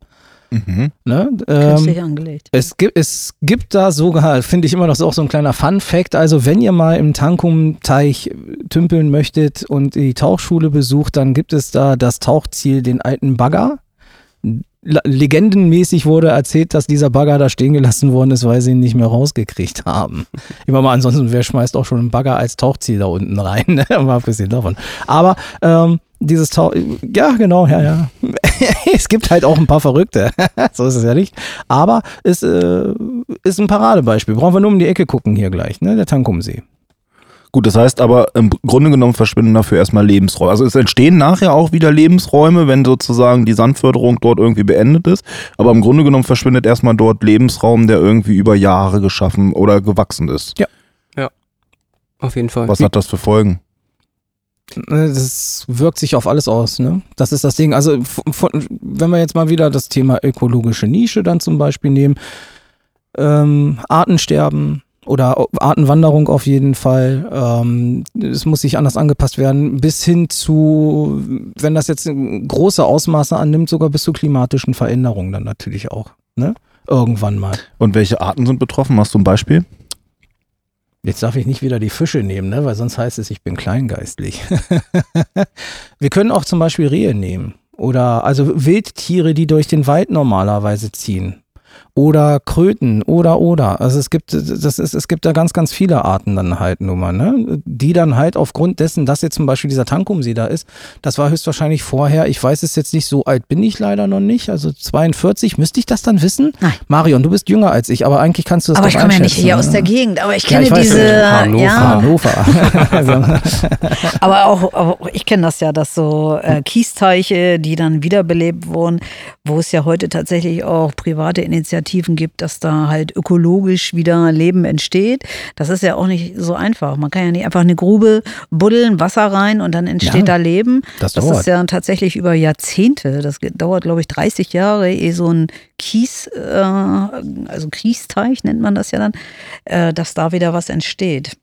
Mhm.
Ne? Ähm,
angelegt.
es, gibt, es gibt da sogar, (laughs) finde ich immer noch so auch so ein kleiner Fun-Fact, also wenn ihr mal im Tankum-Teich tümpeln möchtet und die Tauchschule besucht, dann gibt es da das Tauchziel, den alten Bagger. Legendenmäßig wurde erzählt, dass dieser Bagger da stehen gelassen worden ist, weil sie ihn nicht mehr rausgekriegt haben. (laughs) Ich meine mal, ansonsten, wer schmeißt auch schon einen Bagger als Tauchziel da unten rein? Ne? (laughs) Mal abgesehen davon. Aber ähm, dieses Tauch, ja genau, ja, ja. (laughs) es gibt halt auch ein paar Verrückte. so ist es ja nicht. Aber es äh, ist ein Paradebeispiel. Brauchen wir nur um die Ecke gucken hier gleich, ne? Der Tankumsee.
Gut, das heißt aber im Grunde genommen verschwinden dafür erstmal Lebensräume. Also es entstehen nachher auch wieder Lebensräume, wenn sozusagen die Sandförderung dort irgendwie beendet ist. Aber im Grunde genommen verschwindet erstmal dort Lebensraum, der irgendwie über Jahre geschaffen oder gewachsen ist.
Ja.
Ja. Auf jeden Fall.
Was hat das für Folgen?
Das wirkt sich auf alles aus, ne? Das ist das Ding. Also, von, wenn wir jetzt mal wieder das Thema ökologische Nische dann zum Beispiel nehmen, ähm, Artensterben oder Artenwanderung auf jeden Fall. Ähm, es muss sich anders angepasst werden, bis hin zu, wenn das jetzt große Ausmaße annimmt, sogar bis zu klimatischen Veränderungen dann natürlich auch, ne? Irgendwann mal.
Und welche Arten sind betroffen? Hast du ein Beispiel?
Jetzt darf ich nicht wieder die Fische nehmen, ne? weil sonst heißt es, ich bin kleingeistlich. (laughs) Wir können auch zum Beispiel Rehe nehmen oder also Wildtiere, die durch den Wald normalerweise ziehen oder Kröten oder oder. Also es gibt, das ist, es gibt da ganz, ganz viele Arten dann halt nur mal, ne? Die dann halt aufgrund dessen, dass jetzt zum Beispiel dieser Tankumsee da ist, das war höchstwahrscheinlich vorher, ich weiß es jetzt nicht, so alt bin ich leider noch nicht, also 42, müsste ich das dann wissen?
Nein.
Marion, du bist jünger als ich, aber eigentlich kannst du das
Aber ich komme ja nicht hier
einschätzen,
aus der
ne?
Gegend, aber ich
Ja,
kenne
ich weiß,
diese.
Hannover.
Ja,
Hannover. (laughs) also,
aber auch, auch ich kenne das ja, dass so äh, Kiesteiche, die dann wiederbelebt wurden, wo es ja heute tatsächlich auch private Initiativen gibt, dass da halt ökologisch wieder Leben entsteht. Das ist ja auch nicht so einfach. Man kann ja nicht einfach eine Grube buddeln, Wasser rein und dann entsteht
Ja,
da Leben.
das
das
dauert.
ist ja tatsächlich über Jahrzehnte. Das dauert, glaube ich, 30 Jahre, ehe so ein Kies, äh, also Kiesteich nennt man das ja dann, äh, dass da wieder was entsteht.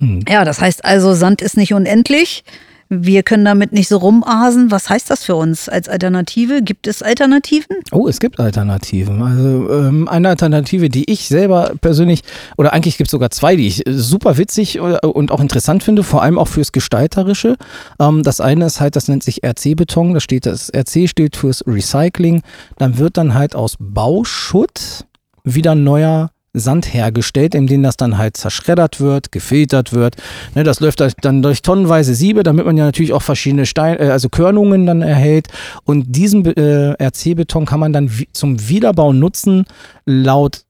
hm.
Ja, das heißt also, Sand ist nicht unendlich. Wir können damit nicht so rumasen. Was heißt das für uns als Alternative? Gibt es Alternativen?
Oh, es gibt Alternativen. Also ähm, eine Alternative, die ich selber persönlich, oder eigentlich gibt es sogar zwei, die ich äh, super witzig äh, und auch interessant finde, vor allem auch fürs Gestalterische. Ähm, das eine ist halt, das nennt sich RC-Beton, da steht das RC steht fürs Recycling. Dann wird dann halt aus Bauschutt wieder neuer Sand hergestellt, in dem das dann halt zerschreddert wird, gefiltert wird. Ne, das läuft dann durch tonnenweise Siebe, damit man ja natürlich auch verschiedene Stein, äh, also Körnungen dann erhält. Und diesen äh, RC-Beton kann man dann zum Wiederbau nutzen. Laut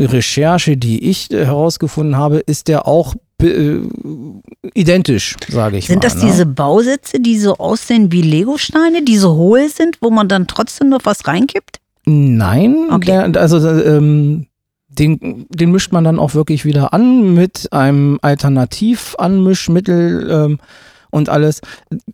Recherche, die ich äh, herausgefunden habe, ist der auch identisch, sage ich
Sind
mal.
das
ne?
diese Bausätze, die so aussehen wie Legosteine, die so hohl sind, wo man dann trotzdem noch was reinkippt?
Nein,
Okay.
der, also ähm, den, den mischt man dann auch wirklich wieder an mit einem Alternativanmischmittel ähm, und alles.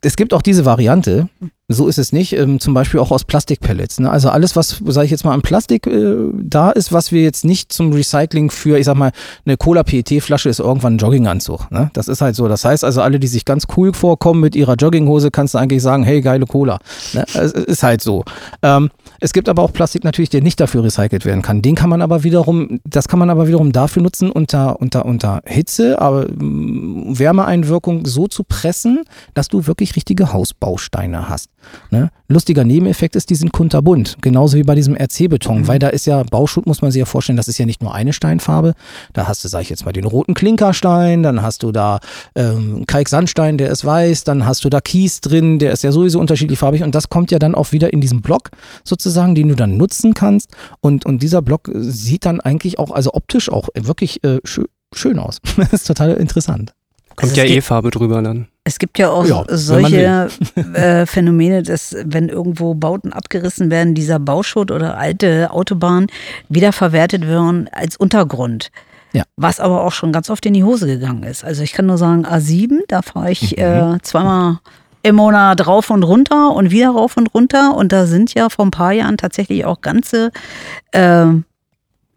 Es gibt auch diese Variante, so ist es nicht, ähm, zum Beispiel auch aus Plastikpellets. Ne? Also alles, was, sage ich jetzt mal, an Plastik äh, da ist, was wir jetzt nicht zum Recycling für, ich sag mal, eine Cola-PET-Flasche ist irgendwann ein Jogginganzug. Ne? Das ist halt so. Das heißt also, alle, die sich ganz cool vorkommen mit ihrer Jogginghose, kannst du eigentlich sagen, hey, geile Cola. Ne? Es ist halt so. Ähm, es gibt aber auch Plastik natürlich, der nicht dafür recycelt werden kann. Den kann man aber wiederum, das kann man aber wiederum dafür nutzen, unter, unter, unter Hitze, aber mm, Wärmeeinwirkung so zu pressen, dass du wirklich richtige Hausbausteine hast. Ne? Lustiger Nebeneffekt ist, die sind kunterbunt, genauso wie bei diesem RC-Beton, weil da ist ja Bauschutt, muss man sich ja vorstellen, das ist ja nicht nur eine Steinfarbe. Da hast du, sag ich jetzt mal, den roten Klinkerstein, dann hast du da ähm, Kalksandstein, der ist weiß, dann hast du da Kies drin, der ist ja sowieso unterschiedlich farbig und das kommt ja dann auch wieder in diesen Block sozusagen, den du dann nutzen kannst und, und dieser Block äh, sieht dann eigentlich auch, also optisch auch wirklich äh, schö schön aus. (laughs) das ist total interessant.
Kommt
Also
ja
es
eh drüber dann.
Es gibt ja auch
Ja,
solche (laughs) äh, Phänomene, dass wenn irgendwo Bauten abgerissen werden, dieser Bauschutt oder alte Autobahnen wiederverwertet werden als Untergrund.
Ja.
Was aber auch schon ganz oft in die Hose gegangen ist. Also ich kann nur sagen, A7, da fahre ich äh, zweimal im Monat rauf und runter und wieder rauf und runter. Und da sind ja vor ein paar Jahren tatsächlich auch ganze, äh,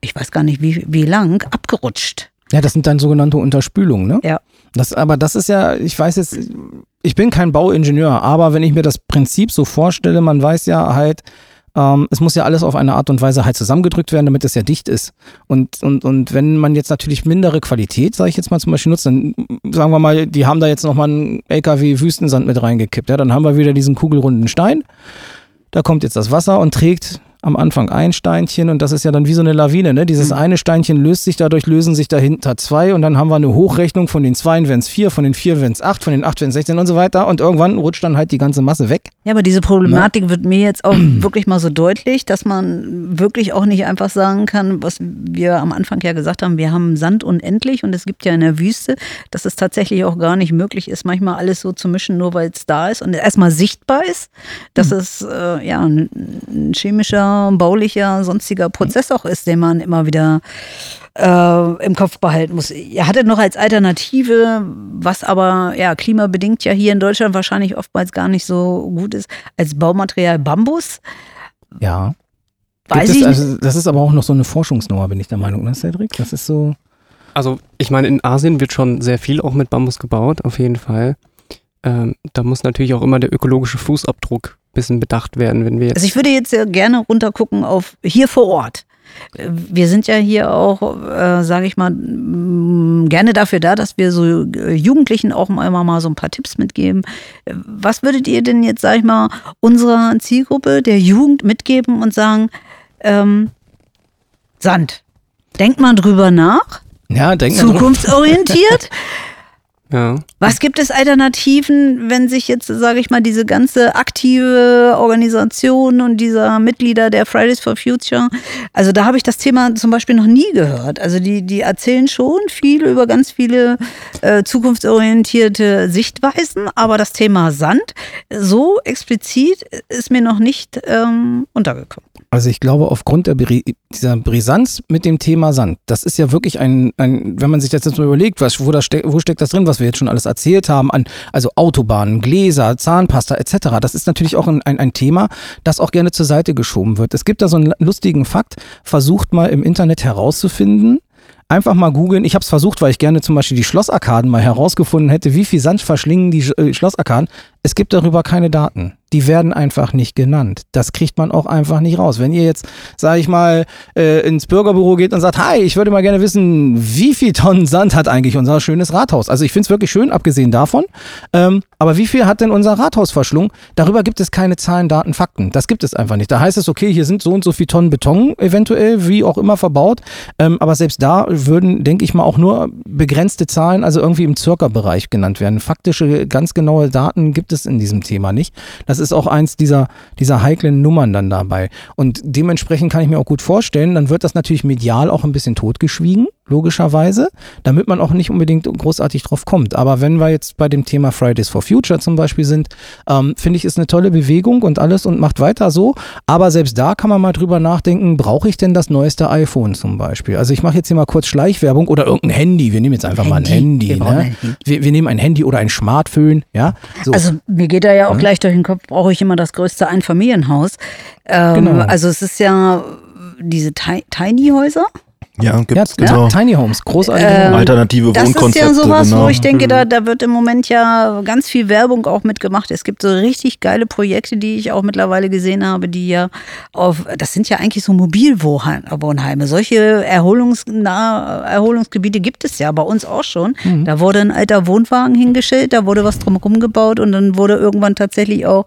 ich weiß gar nicht wie, wie lang, abgerutscht.
Ja, das sind dann sogenannte Unterspülungen, ne?
Ja.
Das, aber das ist ja, ich weiß jetzt, ich bin kein Bauingenieur, aber wenn ich mir das Prinzip so vorstelle, man weiß ja halt, ähm, es muss ja alles auf eine Art und Weise halt zusammengedrückt werden, damit es ja dicht ist. Und, und, und wenn man jetzt natürlich mindere Qualität, sage ich jetzt mal zum Beispiel, nutzt, dann sagen wir mal, die haben da jetzt nochmal einen LKW Wüstensand mit reingekippt, ja, dann haben wir wieder diesen kugelrunden Stein. Da kommt jetzt das Wasser und trägt am Anfang ein Steinchen und das ist ja dann wie so eine Lawine. Ne? Dieses
Mhm.
eine Steinchen löst sich, dadurch lösen sich dahinter zwei und dann haben wir eine Hochrechnung von den Zweien werden es vier, von den vier werden es acht, von den acht werden es 16 und so weiter und irgendwann rutscht dann halt die ganze Masse weg.
Ja, aber diese Problematik wird mir jetzt auch (clears throat) wirklich mal so deutlich, dass man wirklich auch nicht einfach sagen kann, was wir am Anfang ja gesagt haben, wir haben Sand unendlich und es gibt ja in der Wüste, dass es tatsächlich auch gar nicht möglich ist, manchmal alles so zu mischen, nur weil es da ist und erstmal sichtbar ist, dass es äh, ja ein, ein chemischer, baulicher, sonstiger Prozess auch ist, den man immer wieder äh, im Kopf behalten muss. Ihr hattet noch als Alternative, was aber ja klimabedingt ja hier in Deutschland wahrscheinlich oftmals gar nicht so gut ist, als Baumaterial Bambus.
Ja.
Weiß
Gibt es,
ich
also, das ist aber auch noch so eine Forschungsnummer, bin ich der Meinung, ne, Cedric? Das ist so.
Also ich meine, in Asien wird schon sehr viel auch mit Bambus gebaut, auf jeden Fall. Ähm, da muss natürlich auch immer der ökologische Fußabdruck bisschen bedacht werden, wenn wir jetzt
Also ich würde jetzt sehr gerne runtergucken auf hier vor Ort. Wir sind ja hier auch, äh, sage ich mal, m, gerne dafür da, dass wir so äh, Jugendlichen auch mal, immer mal so ein paar Tipps mitgeben. Was würdet ihr denn jetzt, sage ich mal, unserer Zielgruppe der Jugend mitgeben und sagen, ähm, Sand, denkt mal drüber nach,
Ja, denk mal drüber-
zukunftsorientiert. (laughs)
ja.
Was gibt es Alternativen, wenn sich jetzt, sage ich mal, diese ganze aktive Organisation und dieser Mitglieder der Fridays for Future, also da habe ich das Thema zum Beispiel noch nie gehört. Also die, die erzählen schon viel über ganz viele äh, zukunftsorientierte Sichtweisen, aber das Thema Sand so explizit ist mir noch nicht ähm, untergekommen.
Also ich glaube, aufgrund der Bri dieser Brisanz mit dem Thema Sand, das ist ja wirklich ein, ein wenn man sich das jetzt mal überlegt, was, wo, da steck, wo steckt das drin, was wir jetzt schon alles erzählt haben, an, also Autobahnen, Gläser, Zahnpasta etc., das ist natürlich auch ein, ein, ein Thema, das auch gerne zur Seite geschoben wird. Es gibt da so einen lustigen Fakt, versucht mal im Internet herauszufinden, Einfach mal googeln. Ich habe es versucht, weil ich gerne zum Beispiel die Schlossarkaden mal herausgefunden hätte. Wie viel Sand verschlingen die äh, Schlossarkaden? Es gibt darüber keine Daten. Die werden einfach nicht genannt. Das kriegt man auch einfach nicht raus. Wenn ihr jetzt, sage ich mal, äh, ins Bürgerbüro geht und sagt, hi, ich würde mal gerne wissen, wie viel Tonnen Sand hat eigentlich unser schönes Rathaus? Also ich finde es wirklich schön, abgesehen davon. Ähm, aber wie viel hat denn unser Rathaus verschlungen? Darüber gibt es keine Zahlen, Daten, Fakten. Das gibt es einfach nicht. Da heißt es, okay, hier sind so und so viel Tonnen Beton eventuell, wie auch immer verbaut. Ähm, aber selbst da würden, denke ich mal, auch nur begrenzte Zahlen, also irgendwie im Circa-Bereich genannt werden. Faktische, ganz genaue Daten gibt es in diesem Thema nicht. Das ist auch eins dieser, dieser heiklen Nummern dann dabei. Und dementsprechend kann ich mir auch gut vorstellen, dann wird das natürlich medial auch ein bisschen totgeschwiegen, logischerweise, damit man auch nicht unbedingt großartig drauf kommt. Aber wenn wir jetzt bei dem Thema Fridays for Future zum Beispiel sind, ähm, finde ich, ist eine tolle Bewegung und alles und macht weiter so. Aber selbst da kann man mal drüber nachdenken, brauche ich denn das neueste iPhone zum Beispiel? Also ich mache jetzt hier mal kurz Schleichwerbung oder irgendein Handy. Wir nehmen jetzt einfach mal ein
Handy.
Handy.
Wir
Ne?
ein Handy.
Wir, wir nehmen ein Handy oder ein Smartphone, ja. So.
Also mir geht da ja auch gleich durch den Kopf, brauche ich immer das größte Einfamilienhaus. Ähm,
Genau.
Also es ist ja diese Ti- Tiny-Häuser.
Ja,
ja,
gibt's
genau.
genau.
Tiny Homes, großartige
Ähm.
Alternative
Das ist
Wohnkonzepte.
ja sowas,
genau.
wo ich denke, da, da wird im Moment ja ganz viel Werbung auch mitgemacht. Es gibt so richtig geile Projekte, die ich auch mittlerweile gesehen habe, die ja auf, das sind ja eigentlich so Mobilwohnheime. Solche erholungsnahe Erholungsgebiete gibt es ja bei uns auch schon.
Mhm.
Da wurde ein alter Wohnwagen hingestellt, da wurde was drumherum gebaut und dann wurde irgendwann tatsächlich auch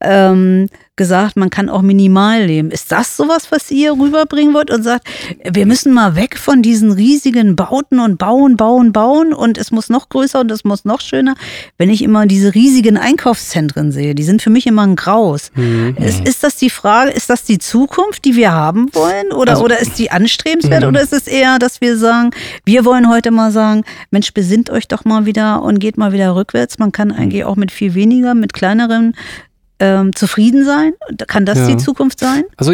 ähm, gesagt, man kann auch minimal leben. Ist das sowas, was ihr rüberbringen wollt und sagt, wir müssen mal weg von diesen riesigen Bauten und bauen, bauen, bauen und es muss noch größer und es muss noch schöner. Wenn ich immer diese riesigen Einkaufszentren sehe, die sind für mich immer ein Graus. Ist, ist das die Frage, ist das die Zukunft, die wir haben wollen oder,
Also-
oder ist die anstrebenswert oder ist es eher, dass wir sagen, wir wollen heute mal sagen, Mensch, besinnt euch doch mal wieder und geht mal wieder rückwärts. Man kann eigentlich auch mit viel weniger, mit kleineren ähm, zufrieden sein. Kann das
Ja.
die Zukunft sein?
Also,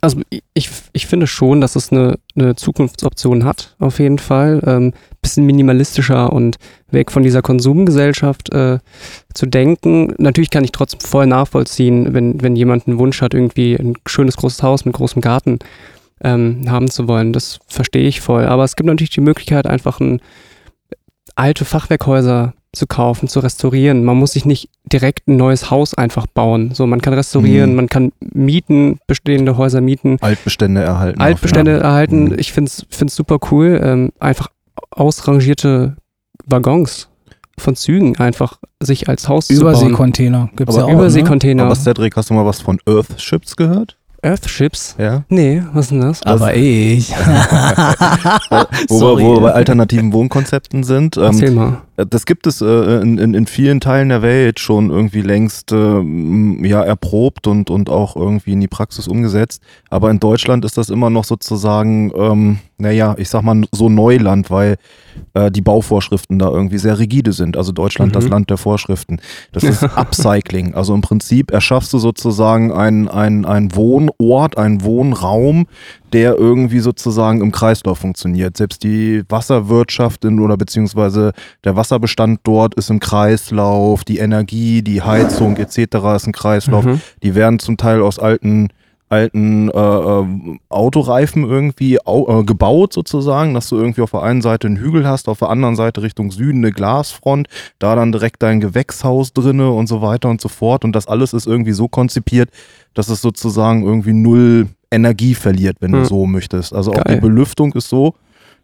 also ich, ich finde schon, dass es eine, eine Zukunftsoption hat, auf jeden Fall. Ähm, bisschen minimalistischer und weg von dieser Konsumgesellschaft äh, zu denken. Natürlich kann ich trotzdem voll nachvollziehen, wenn, wenn jemand einen Wunsch hat, irgendwie ein schönes großes Haus mit großem Garten ähm, haben zu wollen. Das verstehe ich voll. Aber es gibt natürlich die Möglichkeit, einfach ein alte Fachwerkhäuser zu kaufen, zu restaurieren. Man muss sich nicht direkt ein neues Haus einfach bauen. So, man kann restaurieren,
Mhm.
man kann mieten, bestehende Häuser mieten,
Altbestände erhalten.
Altbestände
auch, ja.
erhalten.
Mhm.
Ich finde es super cool. Ähm, einfach ausrangierte Waggons von Zügen einfach sich als Haus zu bauen.
Überseekontainer gibt es ja auch. Ne?
Überseekontainer.
Aber Cedric, hast du mal was von Earthships gehört?
Earthships?
Ja.
Nee, was ist denn das?
Aber ich. (laughs)
Wo, wir,
Sorry.
wo wir bei alternativen Wohnkonzepten sind. Ähm,
Erzähl mal.
Das gibt es äh, in, in, in vielen Teilen der Welt schon irgendwie längst äh, ja, erprobt und, und auch irgendwie in die Praxis umgesetzt. Aber in Deutschland ist das immer noch sozusagen, ähm, naja, ich sag mal so Neuland, weil äh, die Bauvorschriften da irgendwie sehr rigide sind. Also Deutschland
Mhm.
das Land der Vorschriften. Das ist (laughs) Upcycling. Also im Prinzip erschaffst du sozusagen einen ein Wohnort, einen Wohnraum, der irgendwie sozusagen im Kreislauf funktioniert. Selbst die Wasserwirtschaft in, oder beziehungsweise der Wasserbestand dort ist im Kreislauf, die Energie, die Heizung etc. ist ein Kreislauf.
Mhm.
Die werden zum Teil aus alten alten äh, äh, Autoreifen irgendwie au äh, gebaut sozusagen, dass du irgendwie auf der einen Seite einen Hügel hast, auf der anderen Seite Richtung Süden eine Glasfront, da dann direkt dein Gewächshaus drinne und so weiter und so fort und das alles ist irgendwie so konzipiert, dass es sozusagen irgendwie null Energie verliert, wenn du
Hm.
so möchtest. Also auch
Geil.
die Belüftung ist so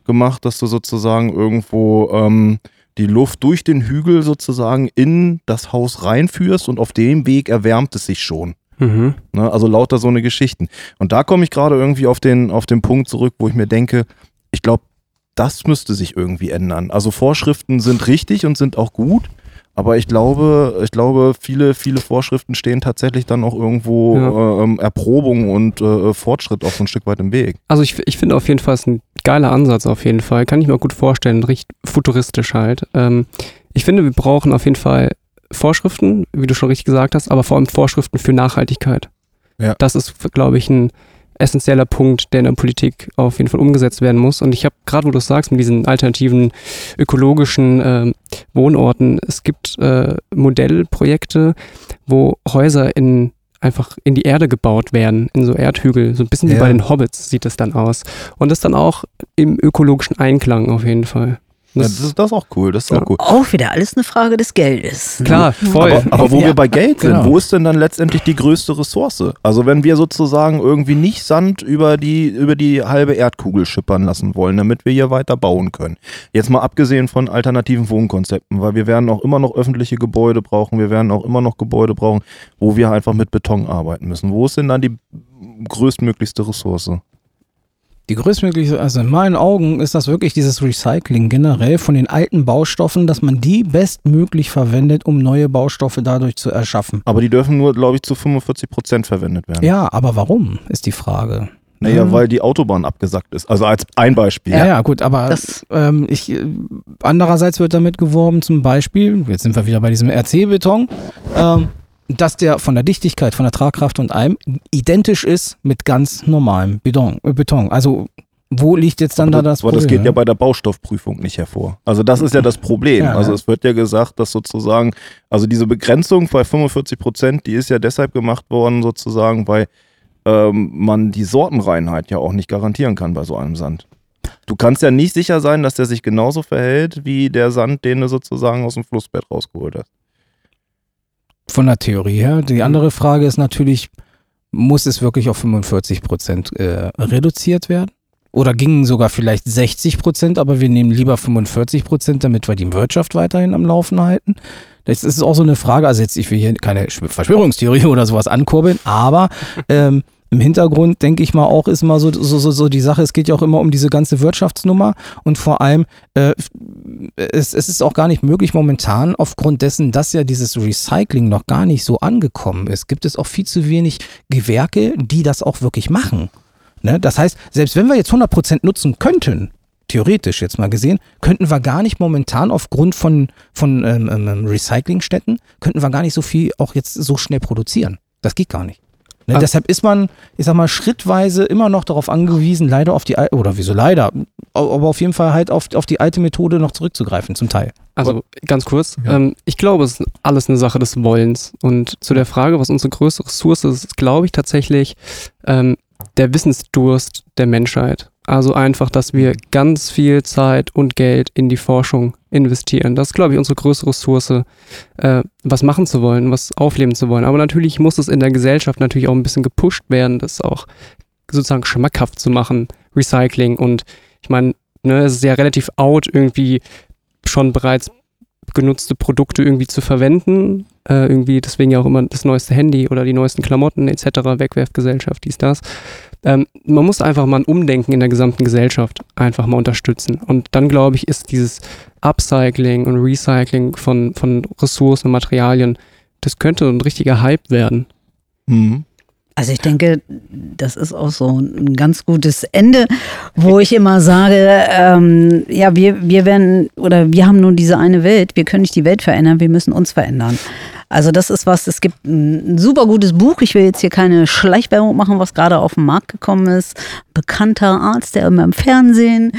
gemacht, dass du sozusagen irgendwo ähm, die Luft durch den Hügel sozusagen in das Haus reinführst und auf dem Weg erwärmt es sich schon.
Mhm.
Ne? Also lauter so eine Geschichten. Und da komme ich gerade irgendwie auf den, auf den Punkt zurück, wo ich mir denke, ich glaube, das müsste sich irgendwie ändern. Also Vorschriften sind richtig und sind auch gut, aber ich glaube, ich glaube, viele, viele Vorschriften stehen tatsächlich dann auch irgendwo
Ja.
äh, ähm, Erprobung und äh, Fortschritt auch so ein Stück weit im Weg.
Also ich, ich finde auf jeden Fall, es ist ein geiler Ansatz auf jeden Fall. Kann ich mir gut vorstellen, recht futuristisch halt. Ähm, ich finde, wir brauchen auf jeden Fall Vorschriften, wie du schon richtig gesagt hast, aber vor allem Vorschriften für Nachhaltigkeit.
Ja.
Das ist, glaube ich, ein essentieller Punkt, der in der Politik auf jeden Fall umgesetzt werden muss. Und ich habe gerade, wo du es sagst, mit diesen alternativen ökologischen ähm, Wohnorten, es gibt äh, Modellprojekte, wo Häuser in einfach in die Erde gebaut werden, in so Erdhügel. So ein bisschen wie
Ja.
bei den Hobbits sieht es dann aus. Und das dann auch im ökologischen Einklang auf jeden Fall.
Ja,
Das,
das ist das ist auch cool, das ist
Ja.
auch cool.
Auch wieder alles eine Frage des Geldes. ne?
klar, voll.
Aber, aber wo
Ja,
wir bei Geld sind,
genau.
wo ist denn dann letztendlich die größte Ressource? Also wenn wir sozusagen irgendwie nicht Sand über die, über die halbe Erdkugel schippern lassen wollen, damit wir hier weiter bauen können. Jetzt mal abgesehen von alternativen Wohnkonzepten, weil wir werden auch immer noch öffentliche Gebäude brauchen, wir werden auch immer noch Gebäude brauchen, wo wir einfach mit Beton arbeiten müssen. Wo ist denn dann die größtmöglichste Ressource?
Die größtmögliche, also in meinen Augen ist das wirklich dieses Recycling generell von den alten Baustoffen, dass man die bestmöglich verwendet, um neue Baustoffe dadurch zu erschaffen.
Aber die dürfen nur, glaube ich, zu 45 Prozent verwendet werden.
Ja, aber warum, ist die Frage.
Naja,
Mhm.
weil die Autobahn abgesackt ist. Also als ein Beispiel.
Ja, ja, gut, aber
Das-
ähm, ich, äh, andererseits wird damit geworben, zum Beispiel, jetzt sind wir wieder bei diesem RC-Beton, ähm, dass der von der Dichtigkeit, von der Tragkraft und allem identisch ist mit ganz normalem Beton. Äh, Beton. Also wo liegt jetzt dann
aber
da das
aber
Problem?
das geht ja
ne?
bei der Baustoffprüfung nicht hervor. Also das ist ja das Problem.
Ja,
also es wird ja gesagt, dass sozusagen, also diese Begrenzung bei 45 Prozent, die ist ja deshalb gemacht worden sozusagen, weil ähm, man die Sortenreinheit ja auch nicht garantieren kann bei so einem Sand. Du kannst ja nicht sicher sein, dass der sich genauso verhält wie der Sand, den du sozusagen aus dem Flussbett rausgeholt hast.
Von der Theorie her. Die andere Frage ist natürlich, muss es wirklich auf 45 Prozent äh, reduziert werden? Oder gingen sogar vielleicht 60 Prozent, aber wir nehmen lieber 45 Prozent, damit wir die Wirtschaft weiterhin am Laufen halten? Das ist auch so eine Frage, also jetzt, ich will hier keine Schw- Verschwörungstheorie (laughs) oder sowas ankurbeln, aber ähm, im Hintergrund denke ich mal auch ist mal so, so, so, so die Sache, es geht ja auch immer um diese ganze Wirtschaftsnummer und vor allem äh, es, es ist auch gar nicht möglich momentan, aufgrund dessen, dass ja dieses Recycling noch gar nicht so angekommen ist, gibt es auch viel zu wenig Gewerke, die das auch wirklich machen. Ne? Das heißt, selbst wenn wir jetzt 100% nutzen könnten, theoretisch jetzt mal gesehen, könnten wir gar nicht momentan aufgrund von, von ähm, ähm, Recyclingstätten, könnten wir gar nicht so viel auch jetzt so schnell produzieren. Das geht gar nicht. Ne?
Ah.
Deshalb ist man, ich sag mal, schrittweise immer noch darauf angewiesen, leider auf die, oder wieso leider, aber auf jeden Fall halt auf, auf die alte Methode noch zurückzugreifen, zum Teil.
Also ganz kurz,
Ja.
ähm, ich glaube, es ist alles eine Sache des Wollens. Und zu der Frage, was unsere größte Ressource ist, ist, glaube ich, tatsächlich ähm, der Wissensdurst der Menschheit. Also einfach, dass wir ganz viel Zeit und Geld in die Forschung investieren. Das ist, glaube ich, unsere größte Ressource, äh, was machen zu wollen, was aufleben zu wollen. Aber natürlich muss es in der Gesellschaft natürlich auch ein bisschen gepusht werden, das auch sozusagen schmackhaft zu machen, Recycling. Und ich meine, ne, es ist ja relativ out, irgendwie schon bereits genutzte Produkte irgendwie zu verwenden. Äh, irgendwie, deswegen ja auch immer das neueste Handy oder die neuesten Klamotten etc., Wegwerfgesellschaft, dies, das. Ähm, man muss einfach mal ein Umdenken in der gesamten Gesellschaft einfach mal unterstützen. Und dann, glaube ich, ist dieses Upcycling und Recycling von, von Ressourcen und Materialien, das könnte ein richtiger Hype werden.
Mhm.
Also ich denke, das ist auch so ein ganz gutes Ende, wo ich immer sage, ähm, ja, wir, wir werden oder wir haben nun diese eine Welt, wir können nicht die Welt verändern, wir müssen uns verändern. Also das ist was, es gibt ein super gutes Buch, ich will jetzt hier keine Schleichwerbung machen, was gerade auf den Markt gekommen ist. Bekannter Arzt, der immer im Fernsehen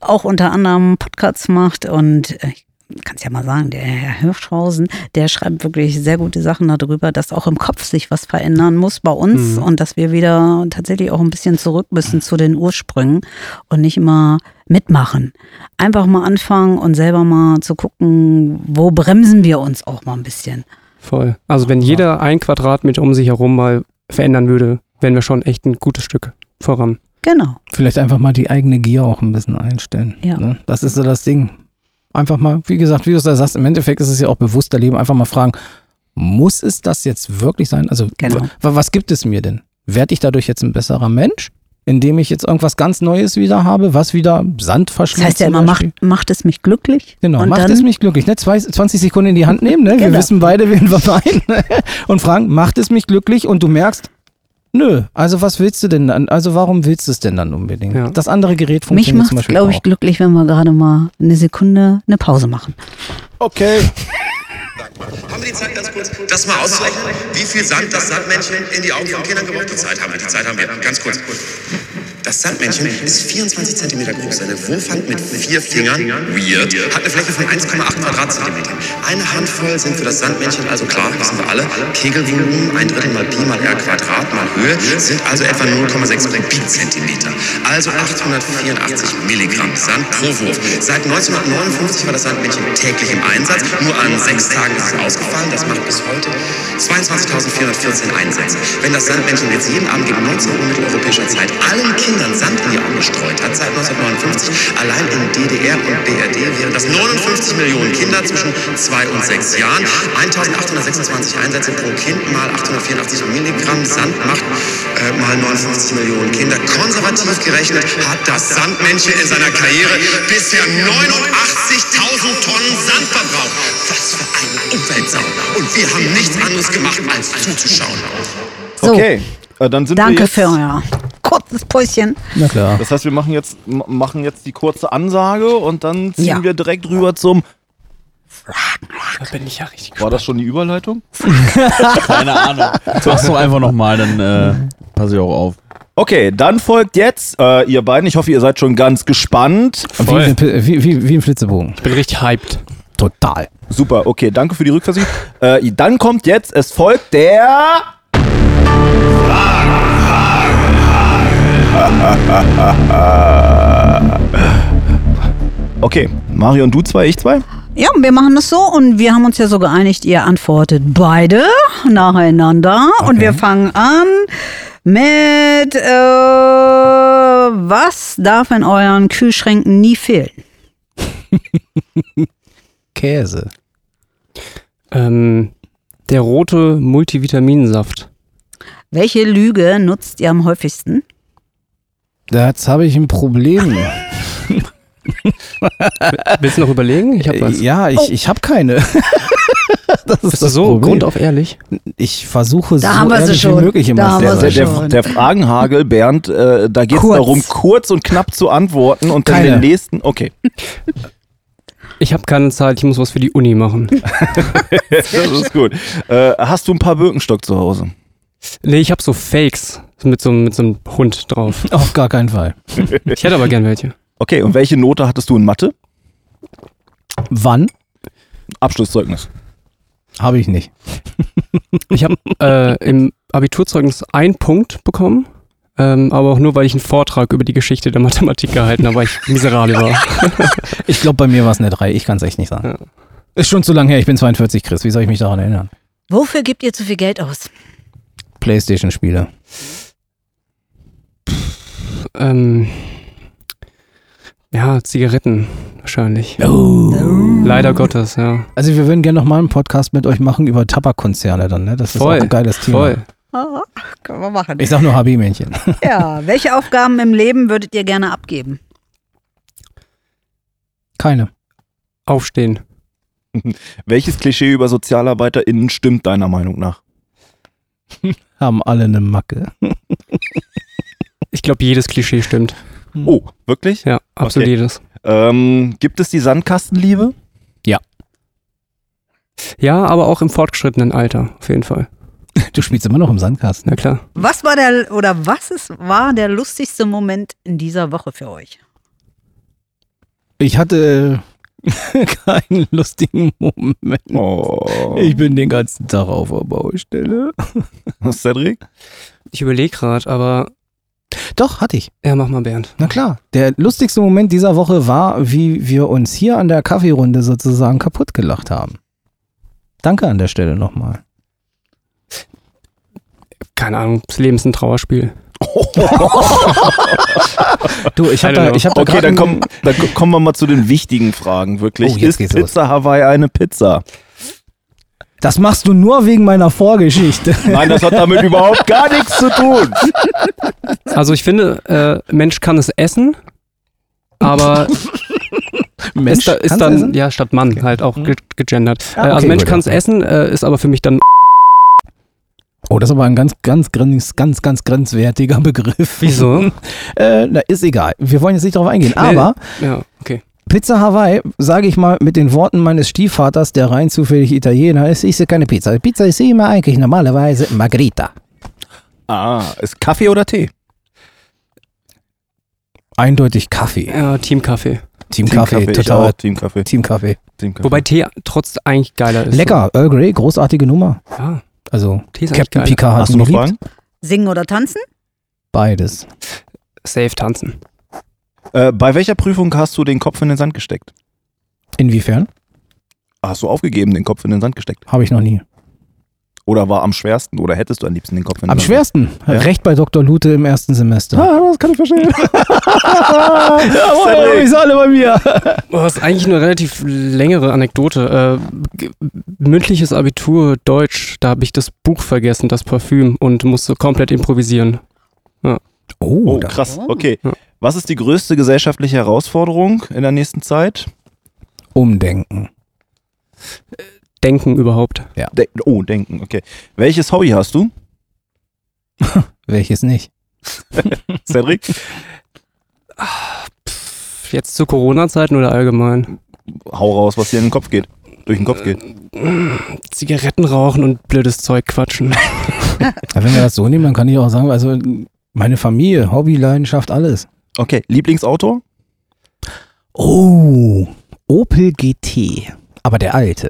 auch unter anderem Podcasts macht und ich kannst ja mal sagen, der Herr Hirschhausen, der schreibt wirklich sehr gute Sachen darüber, dass auch im Kopf sich was verändern muss bei uns
Mhm.
und dass wir wieder tatsächlich auch ein bisschen zurück müssen zu den Ursprüngen und nicht immer mitmachen. Einfach mal anfangen und selber mal zu gucken, wo bremsen wir uns auch mal ein bisschen.
Voll. Also wenn jeder ein Quadratmeter um sich herum mal verändern würde, wären wir schon echt ein gutes Stück voran.
Genau.
Vielleicht einfach mal die eigene Gier auch ein bisschen einstellen.
Ja.
Ne? Das ist so das Ding. Einfach mal, wie gesagt, wie du es da sagst, im Endeffekt ist es ja auch bewusster Leben. Einfach mal fragen, muss es das jetzt wirklich sein? Also,
Genau.
wa- was gibt es mir denn? Werde ich dadurch jetzt ein besserer Mensch, indem ich jetzt irgendwas ganz Neues wieder habe, was wieder Sand
Das
verschlingt?
heißt ja immer, macht,
Beispiel?
macht es mich glücklich?
Genau,
und
macht
dann,
es mich glücklich. Ne? Zwei, 20 Sekunden in die Hand nehmen, ne? wir
Genau.
wissen beide, wen wir meinen. und fragen, macht es mich glücklich? Und du merkst, nö, also was willst du denn dann? Also warum willst du es denn dann unbedingt?
Ja.
Das andere Gerät
Mich
funktioniert
macht
zum
es,
Beispiel
glaube
auch.
ich, glücklich, wenn wir gerade mal eine Sekunde eine Pause machen.
Okay.
Haben wir die Zeit ganz kurz, das mal auszurechnen, wie viel Sand das Sandmännchen in die Augen von Kindern geworfen hat? Die Zeit haben wir, die Zeit haben wir. Ganz kurz. Das Sandmännchen ist 24 cm groß. Seine Wurfhand mit vier Fingern, weird, hat eine Fläche von 1,8 Quadratzentimetern. Eine Handvoll sind für das Sandmännchen, also klar, wissen wir alle, Kegelvolumen, ein Drittel mal Pi mal R Quadrat mal Höhe, sind also etwa 0,6 Kubikzentimeter. Also 884 Milligramm Sand pro Wurf. Seit 1959 war das Sandmännchen täglich im Einsatz. Nur an sechs Tagen ist es ausgefallen. Das macht bis heute 22.414 Einsätze. Wenn das Sandmännchen jetzt jeden Abend gegen 19 Uhr mitteleuropäischer Zeit allen Kindern Sand in die Augen gestreut hat, seit 1959, allein in DDR und BRD wären das 59 Millionen Kinder zwischen 2 und 6 Jahren. 1826 Einsätze pro Kind mal 884 Milligramm Sand macht äh, mal 59 Millionen Kinder. Konservativ gerechnet hat das Sandmännchen in seiner Karriere bisher 89.000 Tonnen Sand verbraucht. Was für eine Umweltsau. Und wir haben nichts anderes gemacht, als zuzuschauen.
So,
Okay. Äh, dann sind wir
danke
jetzt,
für euer kurzes Päuschen.
Na klar.
Das heißt, wir machen jetzt, machen jetzt die kurze Ansage und dann ziehen
Ja.
wir direkt rüber zum.
Da bin ich ja richtig
War das schon die Überleitung? (laughs)
Keine Ahnung. (laughs) Sag's doch einfach nochmal, dann äh, passe ich auch auf.
Okay, dann folgt jetzt äh, ihr beiden. Ich hoffe, ihr seid schon ganz gespannt.
Voll.
Wie, wie, wie, wie ein Flitzebogen.
Ich bin richtig hyped.
Total.
Super, okay, danke für die Rückversicherung. Äh, dann kommt jetzt, es folgt der. (laughs) Okay, Mario und du zwei, ich zwei?
Ja, wir machen das so und wir haben uns ja so geeinigt, ihr antwortet beide nacheinander und wir fangen an mit äh, was darf in euren Kühlschränken nie fehlen? (laughs)
Käse.
Ähm, der rote Multivitaminsaft.
Welche Lüge nutzt ihr am häufigsten?
Jetzt habe ich ein Problem. (laughs)
Willst du noch überlegen? Ich hab was.
Ja, ich, ich habe keine. (laughs) das ist
Bist
das
so
Problem.
grundauf ehrlich?
Ich versuche
Da
so ehrlich
schon.
wie möglich immer
Da haben
zu
wir
Der,
sie
der, der, der Fragenhagel, Bernd, äh, da geht es darum, kurz und knapp zu antworten und dann
Keine.
den nächsten. Okay,
Ich habe keine Zeit, ich muss was für die Uni machen. (laughs)
das ist gut. Äh, hast du ein paar Birkenstock zu Hause?
Nee, ich habe so Fakes mit so, mit so einem Hund drauf. (laughs)
Auf gar keinen Fall.
Ich hätte aber gern welche.
Okay, und welche Note hattest du in Mathe?
Wann?
Abschlusszeugnis.
Habe ich nicht. (laughs)
Ich habe äh, im Abiturzeugnis einen Punkt bekommen, ähm, aber auch nur, weil ich einen Vortrag über die Geschichte der Mathematik gehalten habe, weil ich miserabel war. (laughs)
Ich glaube, bei mir war es eine 3. Ich kann es echt nicht sagen.
Ja.
Ist schon zu lange her. Ich bin 42, Chris. Wie soll ich mich daran erinnern?
Wofür gebt ihr zu viel Geld aus?
Playstation-Spiele.
Ähm, ja, Zigaretten wahrscheinlich.
Oh.
Leider Gottes, ja.
Also wir würden gerne nochmal einen Podcast mit euch machen über Tabakkonzerne dann, ne? Das ist
Voll,
auch ein geiles Thema.
Voll.
Ah, können wir machen.
Ich sag nur HB-Männchen. (laughs)
Ja, welche Aufgaben im Leben würdet ihr gerne abgeben?
Keine.
Aufstehen. (laughs)
Welches Klischee über SozialarbeiterInnen stimmt deiner Meinung nach?
Haben alle eine Macke. (laughs)
Ich glaube, jedes Klischee stimmt.
Oh, wirklich?
Ja, absolut
Okay.
jedes.
Ähm, gibt es die Sandkastenliebe?
Ja, aber auch im fortgeschrittenen Alter, auf jeden Fall.
Du spielst immer noch im Sandkasten.
Na klar.
Was war der oder was ist, war der lustigste Moment in dieser Woche für euch?
Ich hatte (laughs) keinen lustigen Moment.
Oh.
Ich bin den ganzen Tag auf der Baustelle.
Cedric?
Ich überlege gerade, aber
Doch, hatte ich.
ja, mach mal Bernd.
Na klar. Der lustigste Moment dieser Woche war, wie wir uns hier an der Kaffeerunde sozusagen kaputt gelacht haben. Danke an der Stelle nochmal.
Keine Ahnung, das Leben ist ein Trauerspiel. (laughs)
Du, ich habe da, ich hab da
Okay, dann, komm, dann ko- kommen wir mal zu den wichtigen Fragen, wirklich.
Oh,
ist Pizza Hawaii eine Pizza?
Das machst du nur wegen meiner Vorgeschichte. (laughs)
Nein, das hat damit überhaupt gar nichts zu tun.
Also ich finde, äh, Mensch kann es essen, aber (laughs)
Mensch,
ist, da, ist dann,
essen?
ja, statt Mann halt auch ge gegendert.
Ah,
äh, also
okay,
Mensch
gut,
kann es essen, äh, ist aber für mich dann
Oh, das ist aber ein ganz, ganz, ganz, ganz, ganz grenzwertiger Begriff.
Wieso? (laughs)
äh, na, ist egal. Wir wollen jetzt nicht darauf eingehen.
Nee.
Aber
Ja, okay.
Pizza Hawaii, sage ich mal mit den Worten meines Stiefvaters, der rein zufällig Italiener ist, ist ja keine Pizza. Pizza ist immer eigentlich normalerweise Margherita.
Ah, ist Kaffee oder Tee?
Eindeutig Kaffee.
Ja, Team Kaffee.
Team Kaffee,
ich
total.
auch, Team Kaffee.
Team Kaffee.
Team Kaffee.
Wobei Tee trotz eigentlich geiler ist.
Lecker, Earl Grey, großartige Nummer.
Ja,
Also
Tee ist
Captain. Picard hat
Hast du noch. Fragen?
Singen oder tanzen?
Beides.
Safe tanzen.
Äh, bei welcher Prüfung hast du den Kopf in den Sand gesteckt?
Inwiefern?
Hast du aufgegeben, den Kopf in den Sand gesteckt?
Habe ich noch nie.
Oder war am schwersten? Oder hättest du am liebsten den Kopf in den
Am
Sand?
schwersten.
Ja.
Recht bei Dr. Lute im ersten Semester.
Ah, das kann ich verstehen.
Jawohl, ich alle bei mir.
Das ist eigentlich eine relativ längere Anekdote. Äh, mündliches Abitur Deutsch, da habe ich das Buch vergessen, das Parfüm, und musste komplett improvisieren.
Oh,
da-
krass.
Oh.
Okay.
Ja.
Was ist die größte gesellschaftliche Herausforderung in der nächsten Zeit?
Umdenken.
Denken überhaupt.
De oh, denken, okay. Welches Hobby hast du, (laughs)
Welches nicht? (laughs)
Cedric?
Jetzt zu Corona-Zeiten oder allgemein?
Hau raus, was dir in den Kopf geht. Durch den Kopf geht.
Zigaretten rauchen und blödes Zeug quatschen.
Ja, wenn wir das so nehmen, dann kann ich auch sagen, also meine Familie, Hobby, Leidenschaft, alles.
Okay, Lieblingsautor?
Oh, Opel GT. Aber der alte.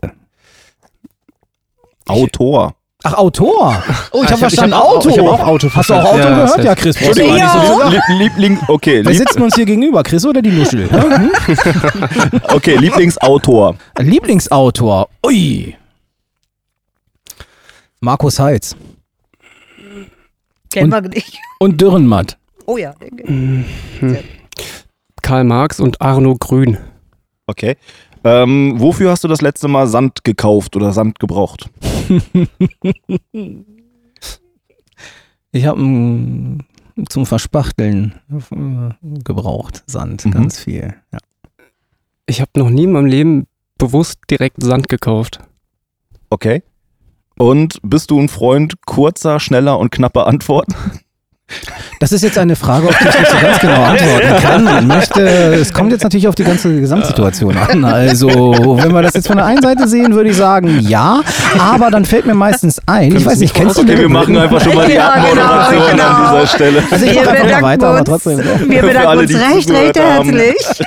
Autor.
Ach, Autor. Oh, ich
Ah,
habe verstanden,
hab auch-
Auto.
Ich habe auch Auto
Hast du auch Auto
verstanden.
gehört?
safe.
Ja, Chris.
Entschuldigung,
gar nicht so zu sagen.
Lie- Liebling, okay,
Wer
lieb,
sitzt uns hier gegenüber, Chris oder die Nuschel? (laughs) Hm?
okay, Lieblingsautor.
Lieblingsautor. Ui. Markus Heitz.
Kennen wir nicht. (laughs)
Und Dürrenmatt.
Oh ja.
Mhm. Karl Marx und Arno Grün.
Okay. Ähm, wofür hast du das letzte Mal Sand gekauft oder Sand gebraucht? (laughs)
Ich habe zum Verspachteln äh, gebraucht. Sand,
Mhm.
ganz viel. Ja.
Ich habe noch nie in meinem Leben bewusst direkt Sand gekauft.
Okay. Und bist du ein Freund kurzer, schneller und knapper Antworten?
Das ist jetzt eine Frage, auf die ich nicht so ganz genau antworten kann. Möchte, es kommt jetzt natürlich auf die ganze Gesamtsituation an. Also, wenn wir das jetzt von der einen Seite sehen, würde ich sagen, ja. Aber dann fällt mir meistens ein, ich weiß nicht, kennst du
Okay,
den
wir machen einfach schon mal die
Ja, genau,
Abmoderation
genau.
an dieser Stelle.
Also ich
Wir
mache einfach mal
bedanken
weiter, aber
uns.
trotzdem.
Wir bedanken
alle,
uns
die
recht, recht
haben.
herzlich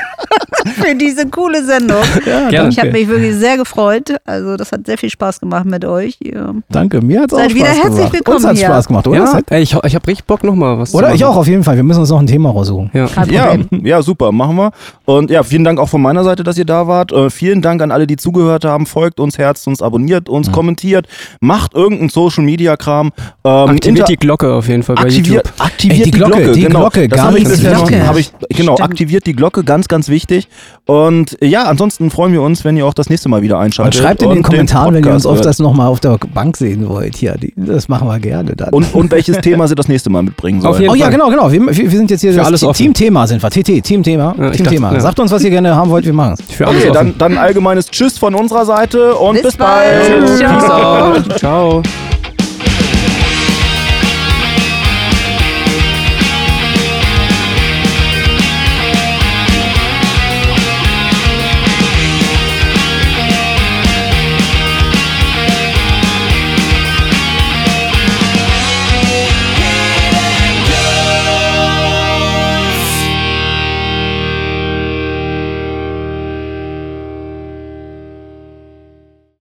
(laughs) für diese coole Sendung.
Gerne.
Ich habe mich wirklich sehr gefreut. Also das hat sehr viel Spaß gemacht mit euch. Ja.
Danke, mir hat es auch
Seid
Spaß
wieder herzlich
gemacht.
willkommen
Uns hat
hier.
Spaß gemacht, oder?
Ja, ey, ich, ich habe richtig Bock nochmal was
Oder?
zu
Ich auch auf jeden Fall. Wir müssen uns noch ein Thema raussuchen.
Ja.
Ja, ja, super, machen wir. Und ja, vielen Dank auch von meiner Seite, dass ihr da wart. Äh, vielen Dank an alle, die zugehört haben. Folgt uns, herzt uns, abonniert uns,
Mhm.
kommentiert, macht irgendeinen Social Media Kram. Ähm,
Aktiviert die Glocke auf jeden Fall bei
aktiviert,
YouTube.
aktiviert
Ey, die
die
Glocke,
Glocke,
die
genau.
Glocke,
das habe ich bisher noch, habe ich, genau,
Stimmt.
aktiviert die Glocke, ganz, ganz wichtig. Und ja, ansonsten freuen wir uns, wenn ihr auch das nächste Mal wieder
Und
einschaltet.
schreibt in den Kommentaren, wenn ihr uns öfters
hört.
nochmal auf der Bank sehen wollt. Hier, die, das machen wir gerne dann.
Und, und welches (laughs) Thema sie das nächste Mal mitbringen sollen.
Oh ja, genau, genau. Wir, wir sind jetzt hier
Für
das
alles.
Teamthema sind wir. TT, Teamthema.
Ja,
Teamthema.
ja.
Sagt uns, was ihr gerne haben wollt, wir machen es.
Für alles
Okay,
offen.
dann, dann allgemeines Tschüss von unserer Seite und bis,
Bis
bald.
bald.
Peace out. Ciao.